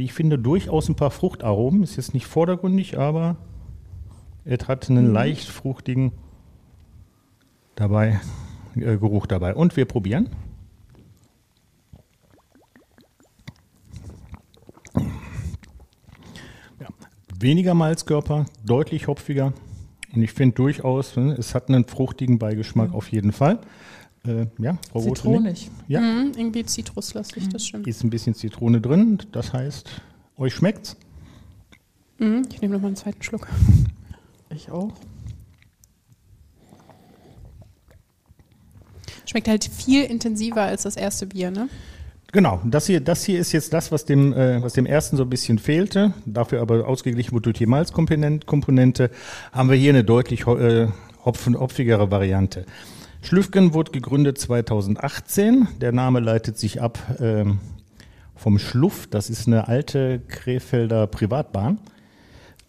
Speaker 2: wie ich finde, durchaus ein paar Fruchtaromen. Ist jetzt nicht vordergründig, aber es hat einen leicht fruchtigen dabei, äh, Geruch dabei. Und wir probieren. Ja, weniger Malzkörper, deutlich hopfiger. Und ich finde durchaus, ne, es hat einen fruchtigen Beigeschmack auf jeden Fall. Äh, ja, Frau
Speaker 4: Zitronig.
Speaker 2: Ja,
Speaker 3: Mhm, irgendwie zitruslastig, das stimmt.
Speaker 2: ist ein bisschen Zitrone drin. Das heißt, euch schmeckt's?
Speaker 3: Mhm, ich nehme nochmal einen zweiten Schluck.
Speaker 4: Ich auch.
Speaker 3: Schmeckt halt viel intensiver als das erste Bier, ne?
Speaker 2: Genau, das hier, das hier ist jetzt das, was dem, äh, was dem ersten so ein bisschen fehlte, dafür aber ausgeglichen wurde durch die Malzkomponente, Komponente, haben wir hier eine deutlich äh, hopfen, hopfigere Variante. Schlüffgen wurde gegründet 2018. Der Name leitet sich ab ähm, vom Schluff. Das ist eine alte Krefelder Privatbahn.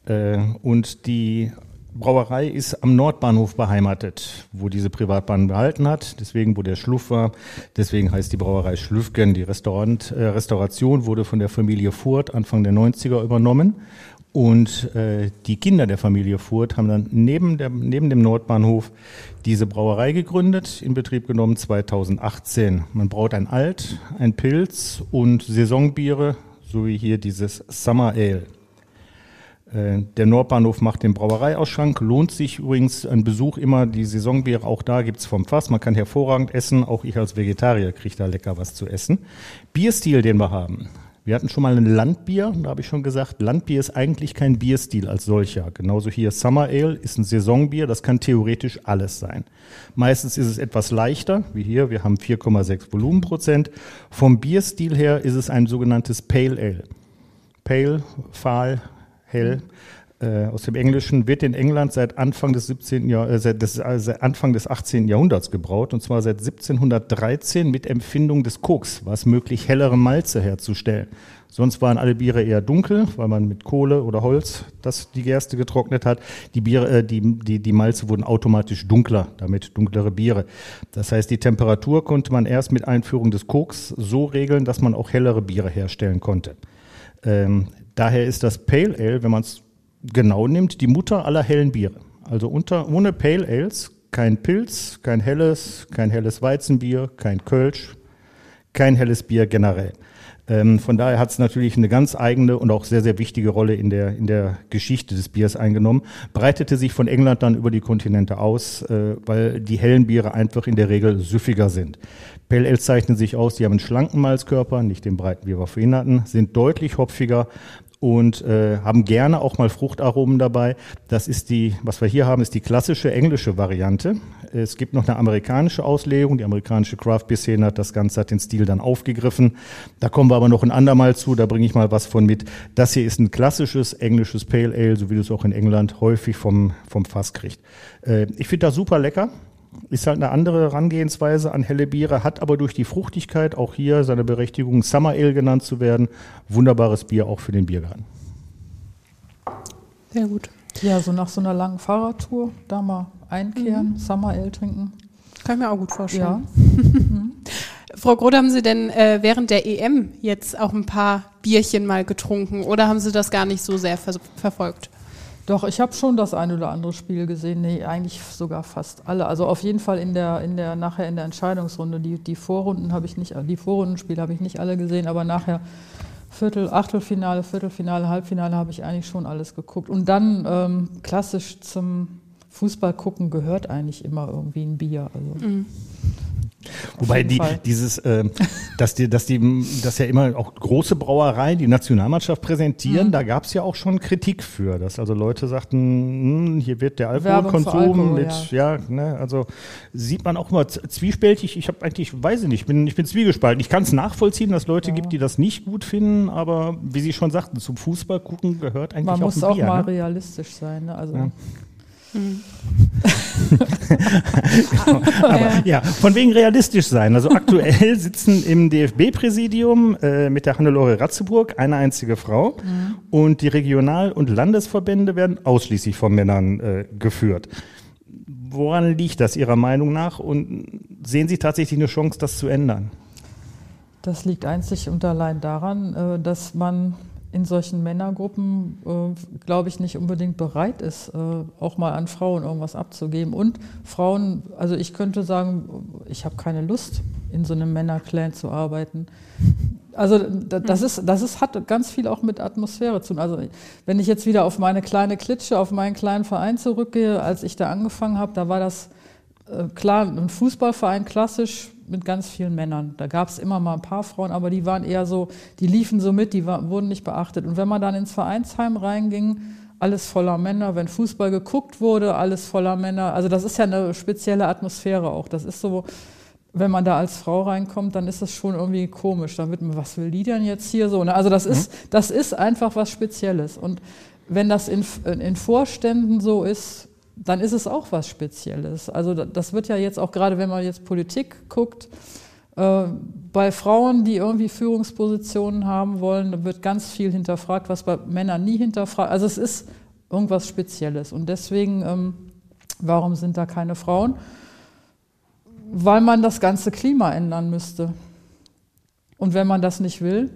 Speaker 2: Äh, und die Brauerei ist am Nordbahnhof beheimatet, wo diese Privatbahn behalten hat. Deswegen, wo der Schluff war. Deswegen heißt die Brauerei Schlüffgen. Die Restaurant, äh, Restauration wurde von der Familie Furt Anfang der 90er übernommen. Und äh, die Kinder der Familie Furt haben dann neben, der, neben dem Nordbahnhof diese Brauerei gegründet, in Betrieb genommen 2018. Man braut ein Alt, ein Pilz und Saisonbiere, so wie hier dieses Summer Ale. Äh, Der Nordbahnhof macht den Brauereiausschank. Lohnt sich übrigens ein Besuch immer. Die Saisonbiere auch da gibt's vom Fass. Man kann hervorragend essen. Auch ich als Vegetarier kriege da lecker was zu essen. Bierstil, den wir haben. Wir hatten schon mal ein Landbier. Da habe ich schon gesagt, Landbier ist eigentlich kein Bierstil als solcher. Genauso hier Summer Ale ist ein Saisonbier. Das kann theoretisch alles sein. Meistens ist es etwas leichter, wie hier. Wir haben 4,6 Volumenprozent. Vom Bierstil her ist es ein sogenanntes Pale Ale. Pale, fahl, hell. Äh, aus dem Englischen wird in England seit Anfang des 17. Jahr, äh, seit, des, äh, seit Anfang des 18. Jahrhunderts gebraut und zwar seit 1713 mit Empfindung des Koks, war es möglich, hellere Malze herzustellen. Sonst waren alle Biere eher dunkel, weil man mit Kohle oder Holz das die Gerste getrocknet hat. Die Biere, äh, die, die, die Malze wurden automatisch dunkler, damit dunklere Biere. Das heißt, die Temperatur konnte man erst mit Einführung des Koks so regeln, dass man auch hellere Biere herstellen konnte. Ähm, daher ist das Pale Ale, wenn man es genau nimmt, die Mutter aller hellen Biere. Also unter, ohne Pale Ales kein Pilz, kein helles, kein helles Weizenbier, kein Kölsch, kein helles Bier generell. Ähm, von daher hat es natürlich eine ganz eigene und auch sehr, sehr wichtige Rolle in der, in der Geschichte des Biers eingenommen. Breitete sich von England dann über die Kontinente aus, äh, weil die hellen Biere einfach in der Regel süffiger sind. Pale Ale zeichnen sich aus, die haben einen schlanken Malzkörper, nicht den breiten, wie wir vorhin hatten, sind deutlich hopfiger und äh, haben gerne auch mal Fruchtaromen dabei. Das ist die, was wir hier haben, ist die klassische englische Variante. Es gibt noch eine amerikanische Auslegung. Die amerikanische Craft Beer hat das Ganze, hat den Stil dann aufgegriffen. Da kommen wir aber noch ein andermal zu. Da bringe ich mal was von mit. Das hier ist ein klassisches englisches Pale Ale, so wie du es auch in England häufig vom vom Fass kriegt. Äh, ich finde das super lecker. Ist halt eine andere Herangehensweise an helle Biere, hat aber durch die Fruchtigkeit auch hier seine Berechtigung, Summer Ale genannt zu werden. Wunderbares Bier auch für den Biergarten.
Speaker 3: Sehr gut.
Speaker 4: Ja, so nach so einer langen Fahrradtour, da mal einkehren, Summer Ale trinken.
Speaker 3: Kann ich mir auch gut vorstellen.
Speaker 4: Ja. (laughs)
Speaker 3: Frau Grode, haben Sie denn äh, während der EM jetzt auch ein paar Bierchen mal getrunken oder haben Sie das gar nicht so sehr ver verfolgt?
Speaker 4: Doch, ich habe schon das ein oder andere Spiel gesehen. Nee, eigentlich sogar fast alle. Also auf jeden Fall in der, in der, nachher in der Entscheidungsrunde. Die, die Vorrunden habe ich nicht, die Vorrundenspiele habe ich nicht alle gesehen, aber nachher Viertel, Achtelfinale, Viertelfinale, Halbfinale habe ich eigentlich schon alles geguckt. Und dann ähm, klassisch zum Fußball gucken gehört eigentlich immer irgendwie ein Bier. Also.
Speaker 3: Mhm.
Speaker 2: Wobei die,
Speaker 4: Fall.
Speaker 2: dieses, äh, dass die, dass die, dass ja immer auch große Brauereien die Nationalmannschaft präsentieren,
Speaker 4: Mhm.
Speaker 2: da gab es ja auch schon Kritik für, dass also Leute sagten, hm, hier wird der Alkoholkonsum
Speaker 4: Alkohol,
Speaker 2: mit, ja, ne, also sieht man auch mal z- zwiespältig. Ich habe eigentlich, weiß ich nicht, ich bin, ich bin zwiegespalten. Ich kann es nachvollziehen, dass es Leute
Speaker 4: Ja.
Speaker 2: gibt, die das nicht gut finden, aber wie Sie schon sagten, zum Fußball gucken gehört eigentlich
Speaker 4: Man
Speaker 2: auch
Speaker 4: muss
Speaker 2: ein
Speaker 4: auch
Speaker 2: Bier.
Speaker 4: mal
Speaker 2: ne?
Speaker 4: realistisch sein. Ne? Also,
Speaker 2: Ja. (laughs) Aber ja, von wegen realistisch sein. Also aktuell (laughs) sitzen im DFB-Präsidium äh, mit der Hannelore Ratzeburg eine einzige Frau und die Regional- und Landesverbände werden ausschließlich von Männern äh, geführt. Woran liegt das Ihrer Meinung nach und sehen Sie tatsächlich eine Chance, das zu ändern?
Speaker 4: Das liegt einzig und allein daran, äh, dass man in solchen Männergruppen, äh, glaube ich, nicht unbedingt bereit ist, äh, auch mal an Frauen irgendwas abzugeben. Und Frauen, also ich könnte sagen, ich habe keine Lust, in so einem Männerclan zu arbeiten. Also da- das ist, das ist, hat ganz viel auch mit Atmosphäre zu tun. Also wenn ich jetzt wieder auf meine kleine Klitsche, auf meinen kleinen Verein zurückgehe, als ich da angefangen habe, da war das klar, ein Fußballverein klassisch mit ganz vielen Männern. Da gab es immer mal ein paar Frauen, aber die waren eher so, die liefen so mit, die war, wurden nicht beachtet. Und wenn man dann ins Vereinsheim reinging, alles voller Männer, wenn Fußball geguckt wurde, alles voller Männer. Also das ist ja eine spezielle Atmosphäre auch. Das ist so, wenn man da als Frau reinkommt, dann ist das schon irgendwie komisch. Dann wird man, was will die denn jetzt hier so? ne? Also das ist, das ist einfach was Spezielles. Und wenn das in, in Vorständen so ist, dann ist es auch was Spezielles. Also da- das wird ja jetzt auch gerade, wenn man jetzt Politik guckt, äh, bei Frauen, die irgendwie Führungspositionen haben wollen, wird ganz viel hinterfragt, was bei Männern nie hinterfragt. Also es ist irgendwas Spezielles. Und deswegen, ähm, warum sind da keine Frauen? Weil man das ganze Klima ändern müsste. Und wenn man das nicht will,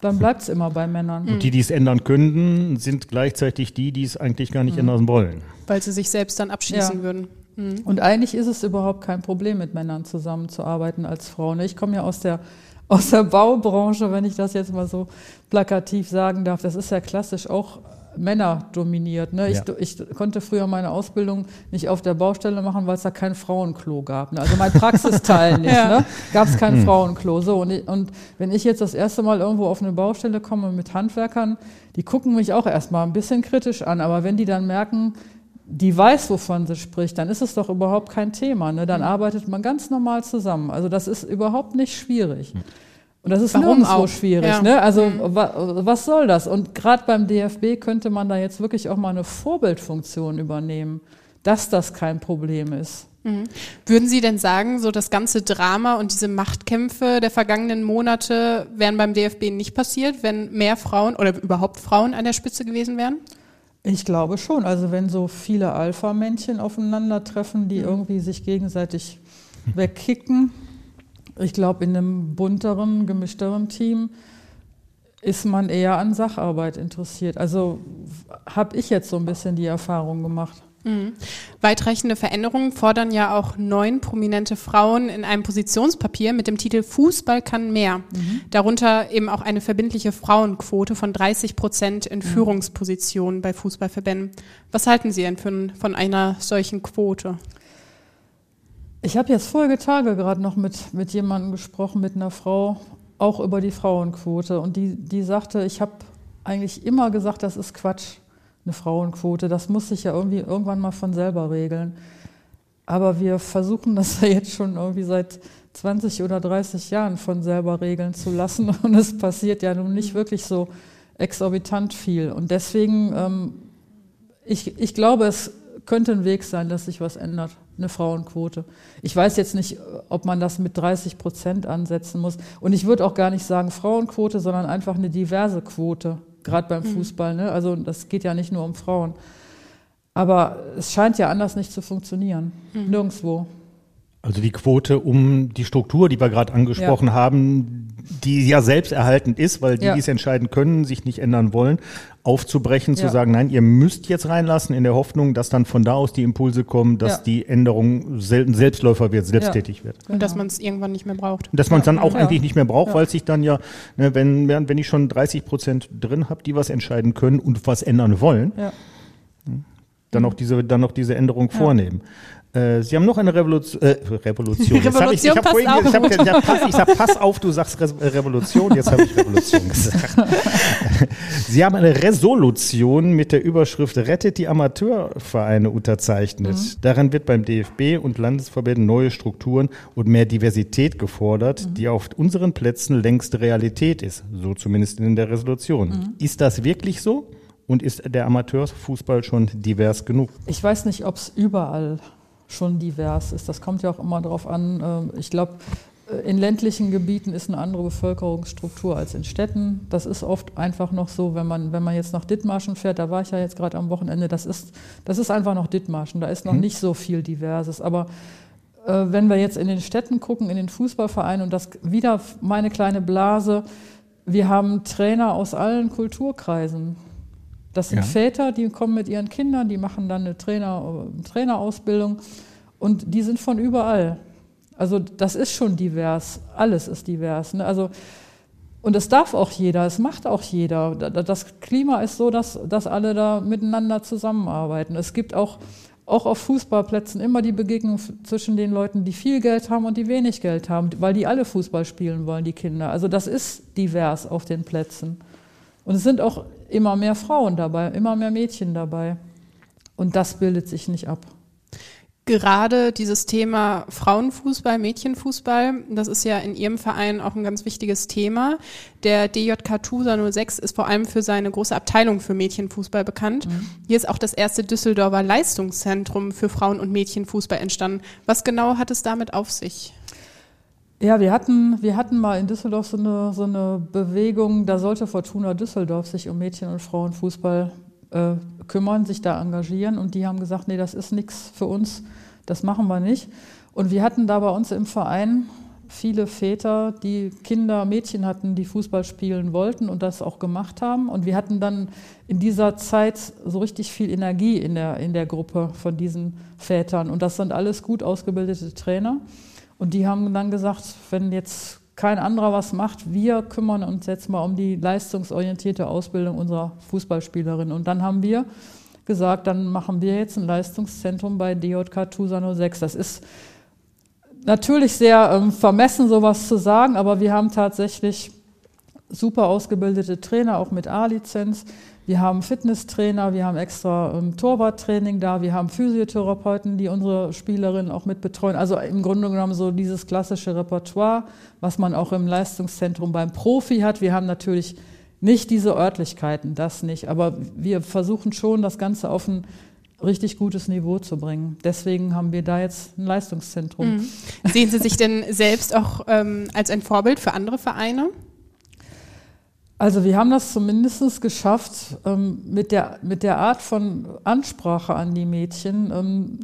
Speaker 4: dann bleibt es immer bei Männern.
Speaker 2: Und die, die es ändern könnten, sind gleichzeitig die, die es eigentlich gar nicht ändern wollen.
Speaker 3: Weil sie sich selbst dann abschießen
Speaker 4: Ja.
Speaker 3: würden. Mhm.
Speaker 4: Und eigentlich ist es überhaupt kein Problem, mit Männern zusammenzuarbeiten als Frau. ne? Ich komme ja aus der, aus der Baubranche, wenn ich das jetzt mal so plakativ sagen darf. Das ist ja klassisch auch Männer dominiert. Ne?
Speaker 2: Ja.
Speaker 4: Ich, ich konnte früher meine Ausbildung nicht auf der Baustelle machen, weil es da kein Frauenklo gab. Ne? Also mein Praxisteil nicht. (laughs)
Speaker 3: Ja.
Speaker 4: Ne? Gab es kein Frauenklo. So, und, ich, und wenn ich jetzt das erste Mal irgendwo auf eine Baustelle komme mit Handwerkern, die gucken mich auch erstmal ein bisschen kritisch an. Aber wenn die dann merken, die weiß, wovon sie spricht, dann ist es doch überhaupt kein Thema. Ne? Dann arbeitet man ganz normal zusammen. Also das ist überhaupt nicht schwierig. Und das ist
Speaker 3: Warum auch?
Speaker 4: schwierig.
Speaker 3: Ja.
Speaker 4: Ne? Also wa was soll das? Und gerade beim DFB könnte man da jetzt wirklich auch mal eine Vorbildfunktion übernehmen, dass das kein Problem ist.
Speaker 3: Mhm. Würden Sie denn sagen, so das ganze Drama und diese Machtkämpfe der vergangenen Monate wären beim DFB nicht passiert, wenn mehr Frauen oder überhaupt Frauen an der Spitze gewesen wären?
Speaker 4: Ich glaube schon. Also wenn so viele Alpha-Männchen aufeinandertreffen, die irgendwie sich gegenseitig wegkicken, ich glaube, in einem bunteren, gemischteren Team ist man eher an Sacharbeit interessiert. Also habe ich jetzt so ein bisschen die Erfahrung gemacht.
Speaker 3: Mhm. Weitreichende Veränderungen fordern ja auch neun prominente Frauen in einem Positionspapier mit dem Titel Fußball kann mehr. Darunter eben auch eine verbindliche Frauenquote von 30 Prozent in Führungspositionen bei Fußballverbänden. Was halten Sie denn von, von einer solchen Quote?
Speaker 4: Ich habe jetzt vorige Tage gerade noch mit, mit jemandem gesprochen, mit einer Frau, auch über die Frauenquote. Und die, die sagte, ich habe eigentlich immer gesagt, das ist Quatsch, eine Frauenquote. Das muss sich ja irgendwie irgendwann mal von selber regeln. Aber wir versuchen das (laughs) ja jetzt schon irgendwie seit 20 oder 30 Jahren von selber regeln zu lassen. (laughs) Und es passiert ja nun nicht wirklich so exorbitant viel. Und deswegen, ähm, ich, ich glaube, es könnte ein Weg sein, dass sich was ändert, eine Frauenquote. Ich weiß jetzt nicht, ob man das mit 30 Prozent ansetzen muss. Und ich würde auch gar nicht sagen Frauenquote, sondern einfach eine diverse Quote. gerade beim mhm. Fußball. Ne? Also das geht ja nicht nur um Frauen. Aber es scheint ja anders nicht zu funktionieren. Mhm. Nirgendwo.
Speaker 2: Also die Quote um die Struktur, die wir gerade angesprochen ja. haben, die ja selbst erhaltend ist, weil die, ja. die es entscheiden können, sich nicht ändern wollen, aufzubrechen, ja. zu sagen, nein, ihr müsst jetzt reinlassen, in der Hoffnung, dass dann von da aus die Impulse kommen, dass ja. die Änderung selten Selbstläufer wird, selbsttätig wird.
Speaker 3: Und dass man es irgendwann nicht mehr braucht.
Speaker 2: Und dass man es dann auch eigentlich nicht mehr braucht, weil sich dann ja, ne, wenn, wenn ich schon 30 Prozent drin habe, die was entscheiden können und was ändern wollen, hm, dann auch diese, dann auch diese Änderung vornehmen. Äh, Sie haben noch eine Revolution. Äh, Revolution.
Speaker 3: Revolution ich, ich
Speaker 2: habe vorhin, ich habe hab, pass, ich sag, pass auf, du sagst Re äh, Revolution, jetzt habe ich Revolution (laughs) gesagt. Sie haben eine Resolution mit der Überschrift Rettet die Amateurvereine unterzeichnet. Mhm. Daran wird beim DFB und Landesverbänden neue Strukturen und mehr Diversität gefordert, mhm. die auf unseren Plätzen längst Realität ist. So zumindest in der Resolution. Mhm. Ist das wirklich so? Und ist der Amateurfußball schon divers genug?
Speaker 4: Ich weiß nicht, ob es überall schon divers ist. Das kommt ja auch immer darauf an. Ähm, ich glaube, äh, in ländlichen Gebieten ist eine andere Bevölkerungsstruktur als in Städten. Das ist oft einfach noch so, wenn man, wenn man jetzt nach Dithmarschen fährt, da war ich ja jetzt gerade am Wochenende, das ist, das ist einfach noch Dithmarschen, da ist noch mhm. nicht so viel Diverses. Aber äh, wenn wir jetzt in den Städten gucken, in den Fußballvereinen und das wieder meine kleine Blase, wir haben Trainer aus allen Kulturkreisen. Das sind ja. Väter, die kommen mit ihren Kindern, die machen dann eine Trainer, Trainerausbildung und die sind von überall. Also das ist schon divers, alles ist divers. Ne? Also, und es darf auch jeder, es macht auch jeder. Das Klima ist so, dass, dass alle da miteinander zusammenarbeiten. Es gibt auch, auch auf Fußballplätzen immer die Begegnung zwischen den Leuten, die viel Geld haben und die wenig Geld haben, weil die alle Fußball spielen wollen, die Kinder. Also das ist divers auf den Plätzen. Und es sind auch immer mehr Frauen dabei, immer mehr Mädchen dabei. Und das bildet sich nicht ab.
Speaker 3: Gerade dieses Thema Frauenfußball, Mädchenfußball, das ist ja in Ihrem Verein auch ein ganz wichtiges Thema. Der DJK TUSA 06 ist vor allem für seine große Abteilung für Mädchenfußball bekannt. Mhm. Hier ist auch das erste Düsseldorfer Leistungszentrum für Frauen- und Mädchenfußball entstanden. Was genau hat es damit auf sich?
Speaker 4: Ja, wir hatten, wir hatten mal in Düsseldorf so eine, so eine Bewegung, da sollte Fortuna Düsseldorf sich um Mädchen- und Frauenfußball äh, kümmern, sich da engagieren. Und die haben gesagt, nee, das ist nichts für uns, das machen wir nicht. Und wir hatten da bei uns im Verein viele Väter, die Kinder, Mädchen hatten, die Fußball spielen wollten und das auch gemacht haben. Und wir hatten dann in dieser Zeit so richtig viel Energie in der, in der Gruppe von diesen Vätern. Und das sind alles gut ausgebildete Trainer. Und die haben dann gesagt, wenn jetzt kein anderer was macht, wir kümmern uns jetzt mal um die leistungsorientierte Ausbildung unserer Fußballspielerinnen. Und dann haben wir gesagt, dann machen wir jetzt ein Leistungszentrum bei DJK TUSA 06. Das ist natürlich sehr ähm, vermessen, sowas zu sagen, aber wir haben tatsächlich super ausgebildete Trainer, auch mit A-Lizenz. Wir haben Fitnesstrainer, wir haben extra ähm, Torwarttraining da, wir haben Physiotherapeuten, die unsere Spielerinnen auch mit betreuen. Also im Grunde genommen so dieses klassische Repertoire, was man auch im Leistungszentrum beim Profi hat. Wir haben natürlich nicht diese Örtlichkeiten, das nicht, aber wir versuchen schon, das Ganze auf ein richtig gutes Niveau zu bringen. Deswegen haben wir da jetzt ein Leistungszentrum.
Speaker 3: Mhm. Sehen Sie sich denn selbst auch ähm, als ein Vorbild für andere Vereine?
Speaker 4: Also wir haben das zumindest geschafft, ähm, mit, der, mit der Art von Ansprache an die Mädchen, ähm,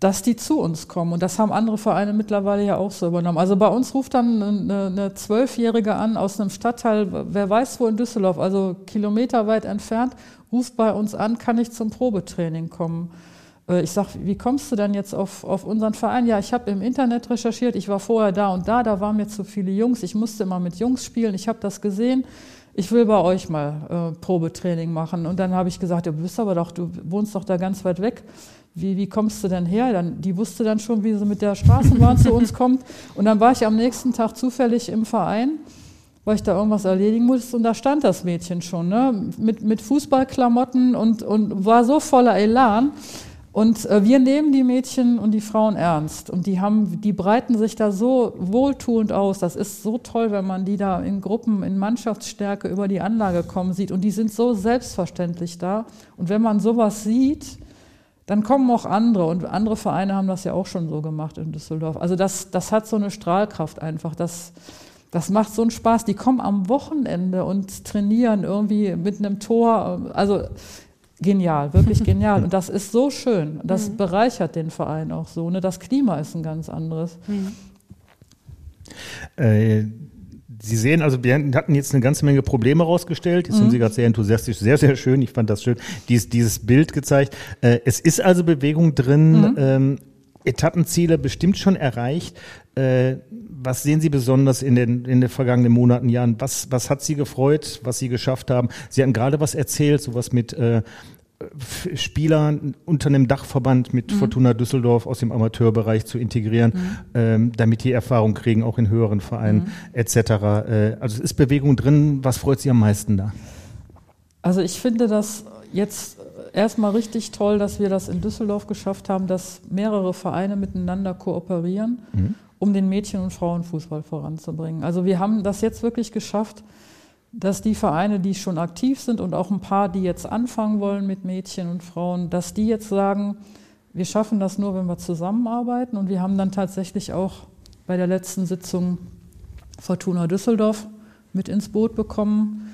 Speaker 4: dass die zu uns kommen. Und das haben andere Vereine mittlerweile ja auch so übernommen. Also bei uns ruft dann eine Zwölfjährige an aus einem Stadtteil, wer weiß wo in Düsseldorf, also kilometerweit entfernt, ruft bei uns an, kann ich zum Probetraining kommen. Äh, ich sage, wie kommst du denn jetzt auf, auf unseren Verein? Ja, ich habe im Internet recherchiert, ich war vorher da und da, da waren mir zu viele Jungs, ich musste immer mit Jungs spielen, ich habe das gesehen, ich will bei euch mal äh, Probetraining machen. Und dann habe ich gesagt, du bist aber doch, du wohnst doch da ganz weit weg. Wie, wie kommst du denn her? Dann, die wusste dann schon, wie sie mit der Straßenbahn zu uns kommt. Und dann war ich am nächsten Tag zufällig im Verein, weil ich da irgendwas erledigen musste. Und da stand das Mädchen schon, ne? mit, mit Fußballklamotten und, und war so voller Elan. Und äh, wir nehmen die Mädchen und die Frauen ernst. Und die haben, die breiten sich da so wohltuend aus. Das ist so toll, wenn man die da in Gruppen, in Mannschaftsstärke über die Anlage kommen sieht. Und die sind so selbstverständlich da. Und wenn man sowas sieht, dann kommen auch andere. Und andere Vereine haben das ja auch schon so gemacht in Düsseldorf. Also das, das hat so eine Strahlkraft einfach. Das, Das macht so einen Spaß. Die kommen am Wochenende und trainieren irgendwie mit einem Tor. Also genial, wirklich genial. Und (laughs) das ist so schön. Das mhm. bereichert den Verein auch so. Ne? Das Klima ist ein ganz anderes. Mhm.
Speaker 2: Äh, Sie sehen, also wir hatten jetzt eine ganze Menge Probleme rausgestellt. Jetzt mhm. haben Sie gerade sehr enthusiastisch, sehr, sehr schön. Ich fand das schön, dieses, dieses Bild gezeigt. Äh, es ist also Bewegung drin. Mhm. Ähm, Etappenziele bestimmt schon erreicht. Äh, was sehen Sie besonders in den, in den vergangenen Monaten, Jahren? Was, was hat Sie gefreut, was Sie geschafft haben? Sie hatten gerade was erzählt, sowas mit äh, Spieler unter einem Dachverband mit mhm. Fortuna Düsseldorf aus dem Amateurbereich zu integrieren, mhm. ähm, damit die Erfahrung kriegen, auch in höheren Vereinen mhm. etc. Äh, also es ist Bewegung drin. Was freut Sie am meisten da?
Speaker 4: Also ich finde das jetzt erstmal richtig toll, dass wir das in Düsseldorf geschafft haben, dass mehrere Vereine miteinander kooperieren, mhm. um den Mädchen- und Frauenfußball voranzubringen. Also wir haben das jetzt wirklich geschafft, dass die Vereine, die schon aktiv sind und auch ein paar, die jetzt anfangen wollen mit Mädchen und Frauen, dass die jetzt sagen, wir schaffen das nur, wenn wir zusammenarbeiten. Und wir haben dann tatsächlich auch bei der letzten Sitzung Fortuna Düsseldorf mit ins Boot bekommen,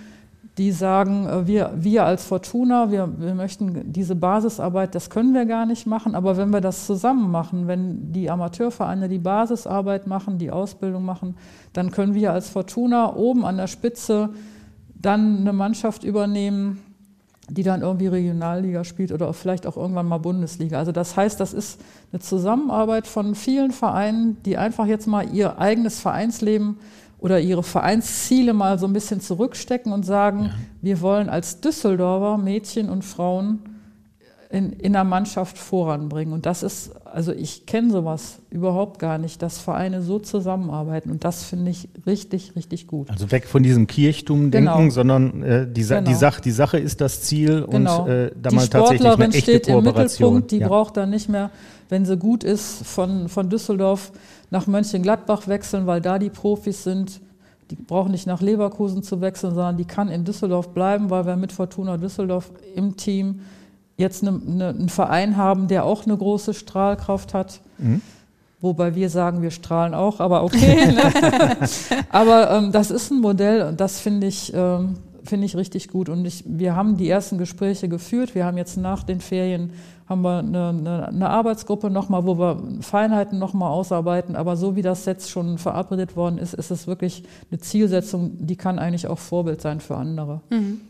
Speaker 4: die sagen, äh, wir, wir als Fortuna, wir, wir möchten diese Basisarbeit, das können wir gar nicht machen, aber wenn wir das zusammen machen, wenn die Amateurvereine die Basisarbeit machen, die Ausbildung machen, dann können wir als Fortuna oben an der Spitze dann eine Mannschaft übernehmen, die dann irgendwie Regionalliga spielt oder vielleicht auch irgendwann mal Bundesliga. Also das heißt, das ist eine Zusammenarbeit von vielen Vereinen, die einfach jetzt mal ihr eigenes Vereinsleben oder ihre Vereinsziele mal so ein bisschen zurückstecken und sagen, ja. wir wollen als Düsseldorfer Mädchen und Frauen in, in der Mannschaft voranbringen. Und das ist, also ich kenne sowas überhaupt gar nicht, dass Vereine so zusammenarbeiten. Und das finde ich richtig, richtig gut.
Speaker 2: Also weg von diesem Kirchtum-Denken, genau. sondern äh, die, genau. die, Sache, die Sache ist das Ziel
Speaker 4: genau.
Speaker 2: und
Speaker 4: äh, da die mal tatsächlich eine echte steht im Mittelpunkt, die ja. braucht dann nicht mehr, wenn sie gut ist, von, von Düsseldorf nach Mönchengladbach wechseln, weil da die Profis sind. Die brauchen nicht nach Leverkusen zu wechseln, sondern die kann in Düsseldorf bleiben, weil wir mit Fortuna Düsseldorf im Team jetzt eine, eine, einen Verein haben, der auch eine große Strahlkraft hat. Mhm. Wobei wir sagen, wir strahlen auch, aber okay. (laughs) Ne? aber ähm, das ist ein Modell und das finde ich, ähm, finde ich richtig gut. Und ich, wir haben die ersten Gespräche geführt. Wir haben jetzt nach den Ferien haben wir eine, eine, eine Arbeitsgruppe nochmal, wo wir Feinheiten nochmal ausarbeiten. Aber so wie das jetzt schon verabredet worden ist, ist es wirklich eine Zielsetzung, die kann eigentlich auch Vorbild sein für andere. Mhm.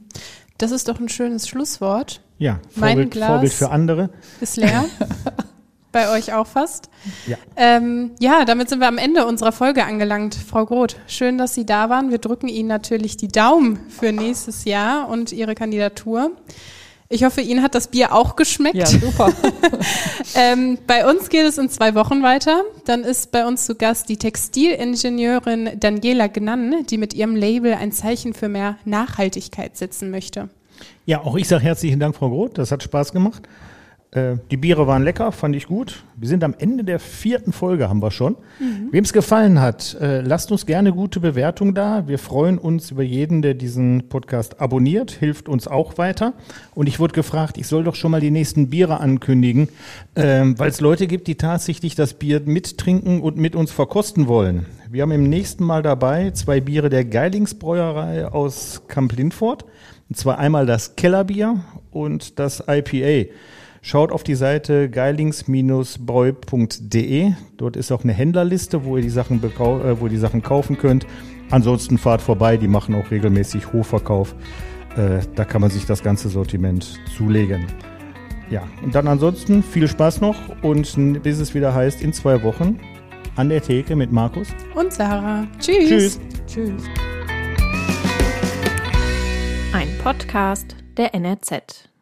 Speaker 3: Das ist doch ein schönes Schlusswort.
Speaker 2: Ja, Vorbild, mein Glas Vorbild für andere.
Speaker 3: Ist leer. (laughs) Bei euch auch fast. Ja. Ähm, ja, damit sind wir am Ende unserer Folge angelangt. Frau Groth, schön, dass Sie da waren. Wir drücken Ihnen natürlich die Daumen für nächstes Jahr und Ihre Kandidatur. Ich hoffe, Ihnen hat das Bier auch geschmeckt.
Speaker 4: Ja, super. (laughs)
Speaker 3: ähm, bei uns geht es in zwei Wochen weiter. Dann ist bei uns zu Gast die Textilingenieurin Daniela Gnann, die mit ihrem Label ein Zeichen für mehr Nachhaltigkeit setzen möchte.
Speaker 2: Ja, auch ich sage herzlichen Dank, Frau Groth. Das hat Spaß gemacht. Äh, die Biere waren lecker, fand ich gut. Wir sind am Ende der vierten Folge, haben wir schon. Mhm. Wem es gefallen hat, äh, lasst uns gerne gute Bewertung da. Wir freuen uns über jeden, der diesen Podcast abonniert, hilft uns auch weiter. Und ich wurde gefragt, ich soll doch schon mal die nächsten Biere ankündigen, ähm, weil es Leute gibt, die tatsächlich das Bier mittrinken und mit uns verkosten wollen. Wir haben im nächsten Mal dabei zwei Biere der Geilingsbräuerei aus Kamp-Lindfort. Und zwar einmal das Kellerbier und das IPA. Schaut auf die Seite geilings-bräu.de. Dort ist auch eine Händlerliste, wo ihr die Sachen, äh, wo ihr die Sachen kaufen könnt. Ansonsten fahrt vorbei, die machen auch regelmäßig Hochverkauf. Äh, da kann man sich das ganze Sortiment zulegen. Ja, und dann ansonsten viel Spaß noch und bis es wieder heißt, in zwei Wochen an der Theke mit Markus
Speaker 3: und Sarah. Tschüss. Tschüss. Tschüss.
Speaker 1: Ein Podcast der NRZ.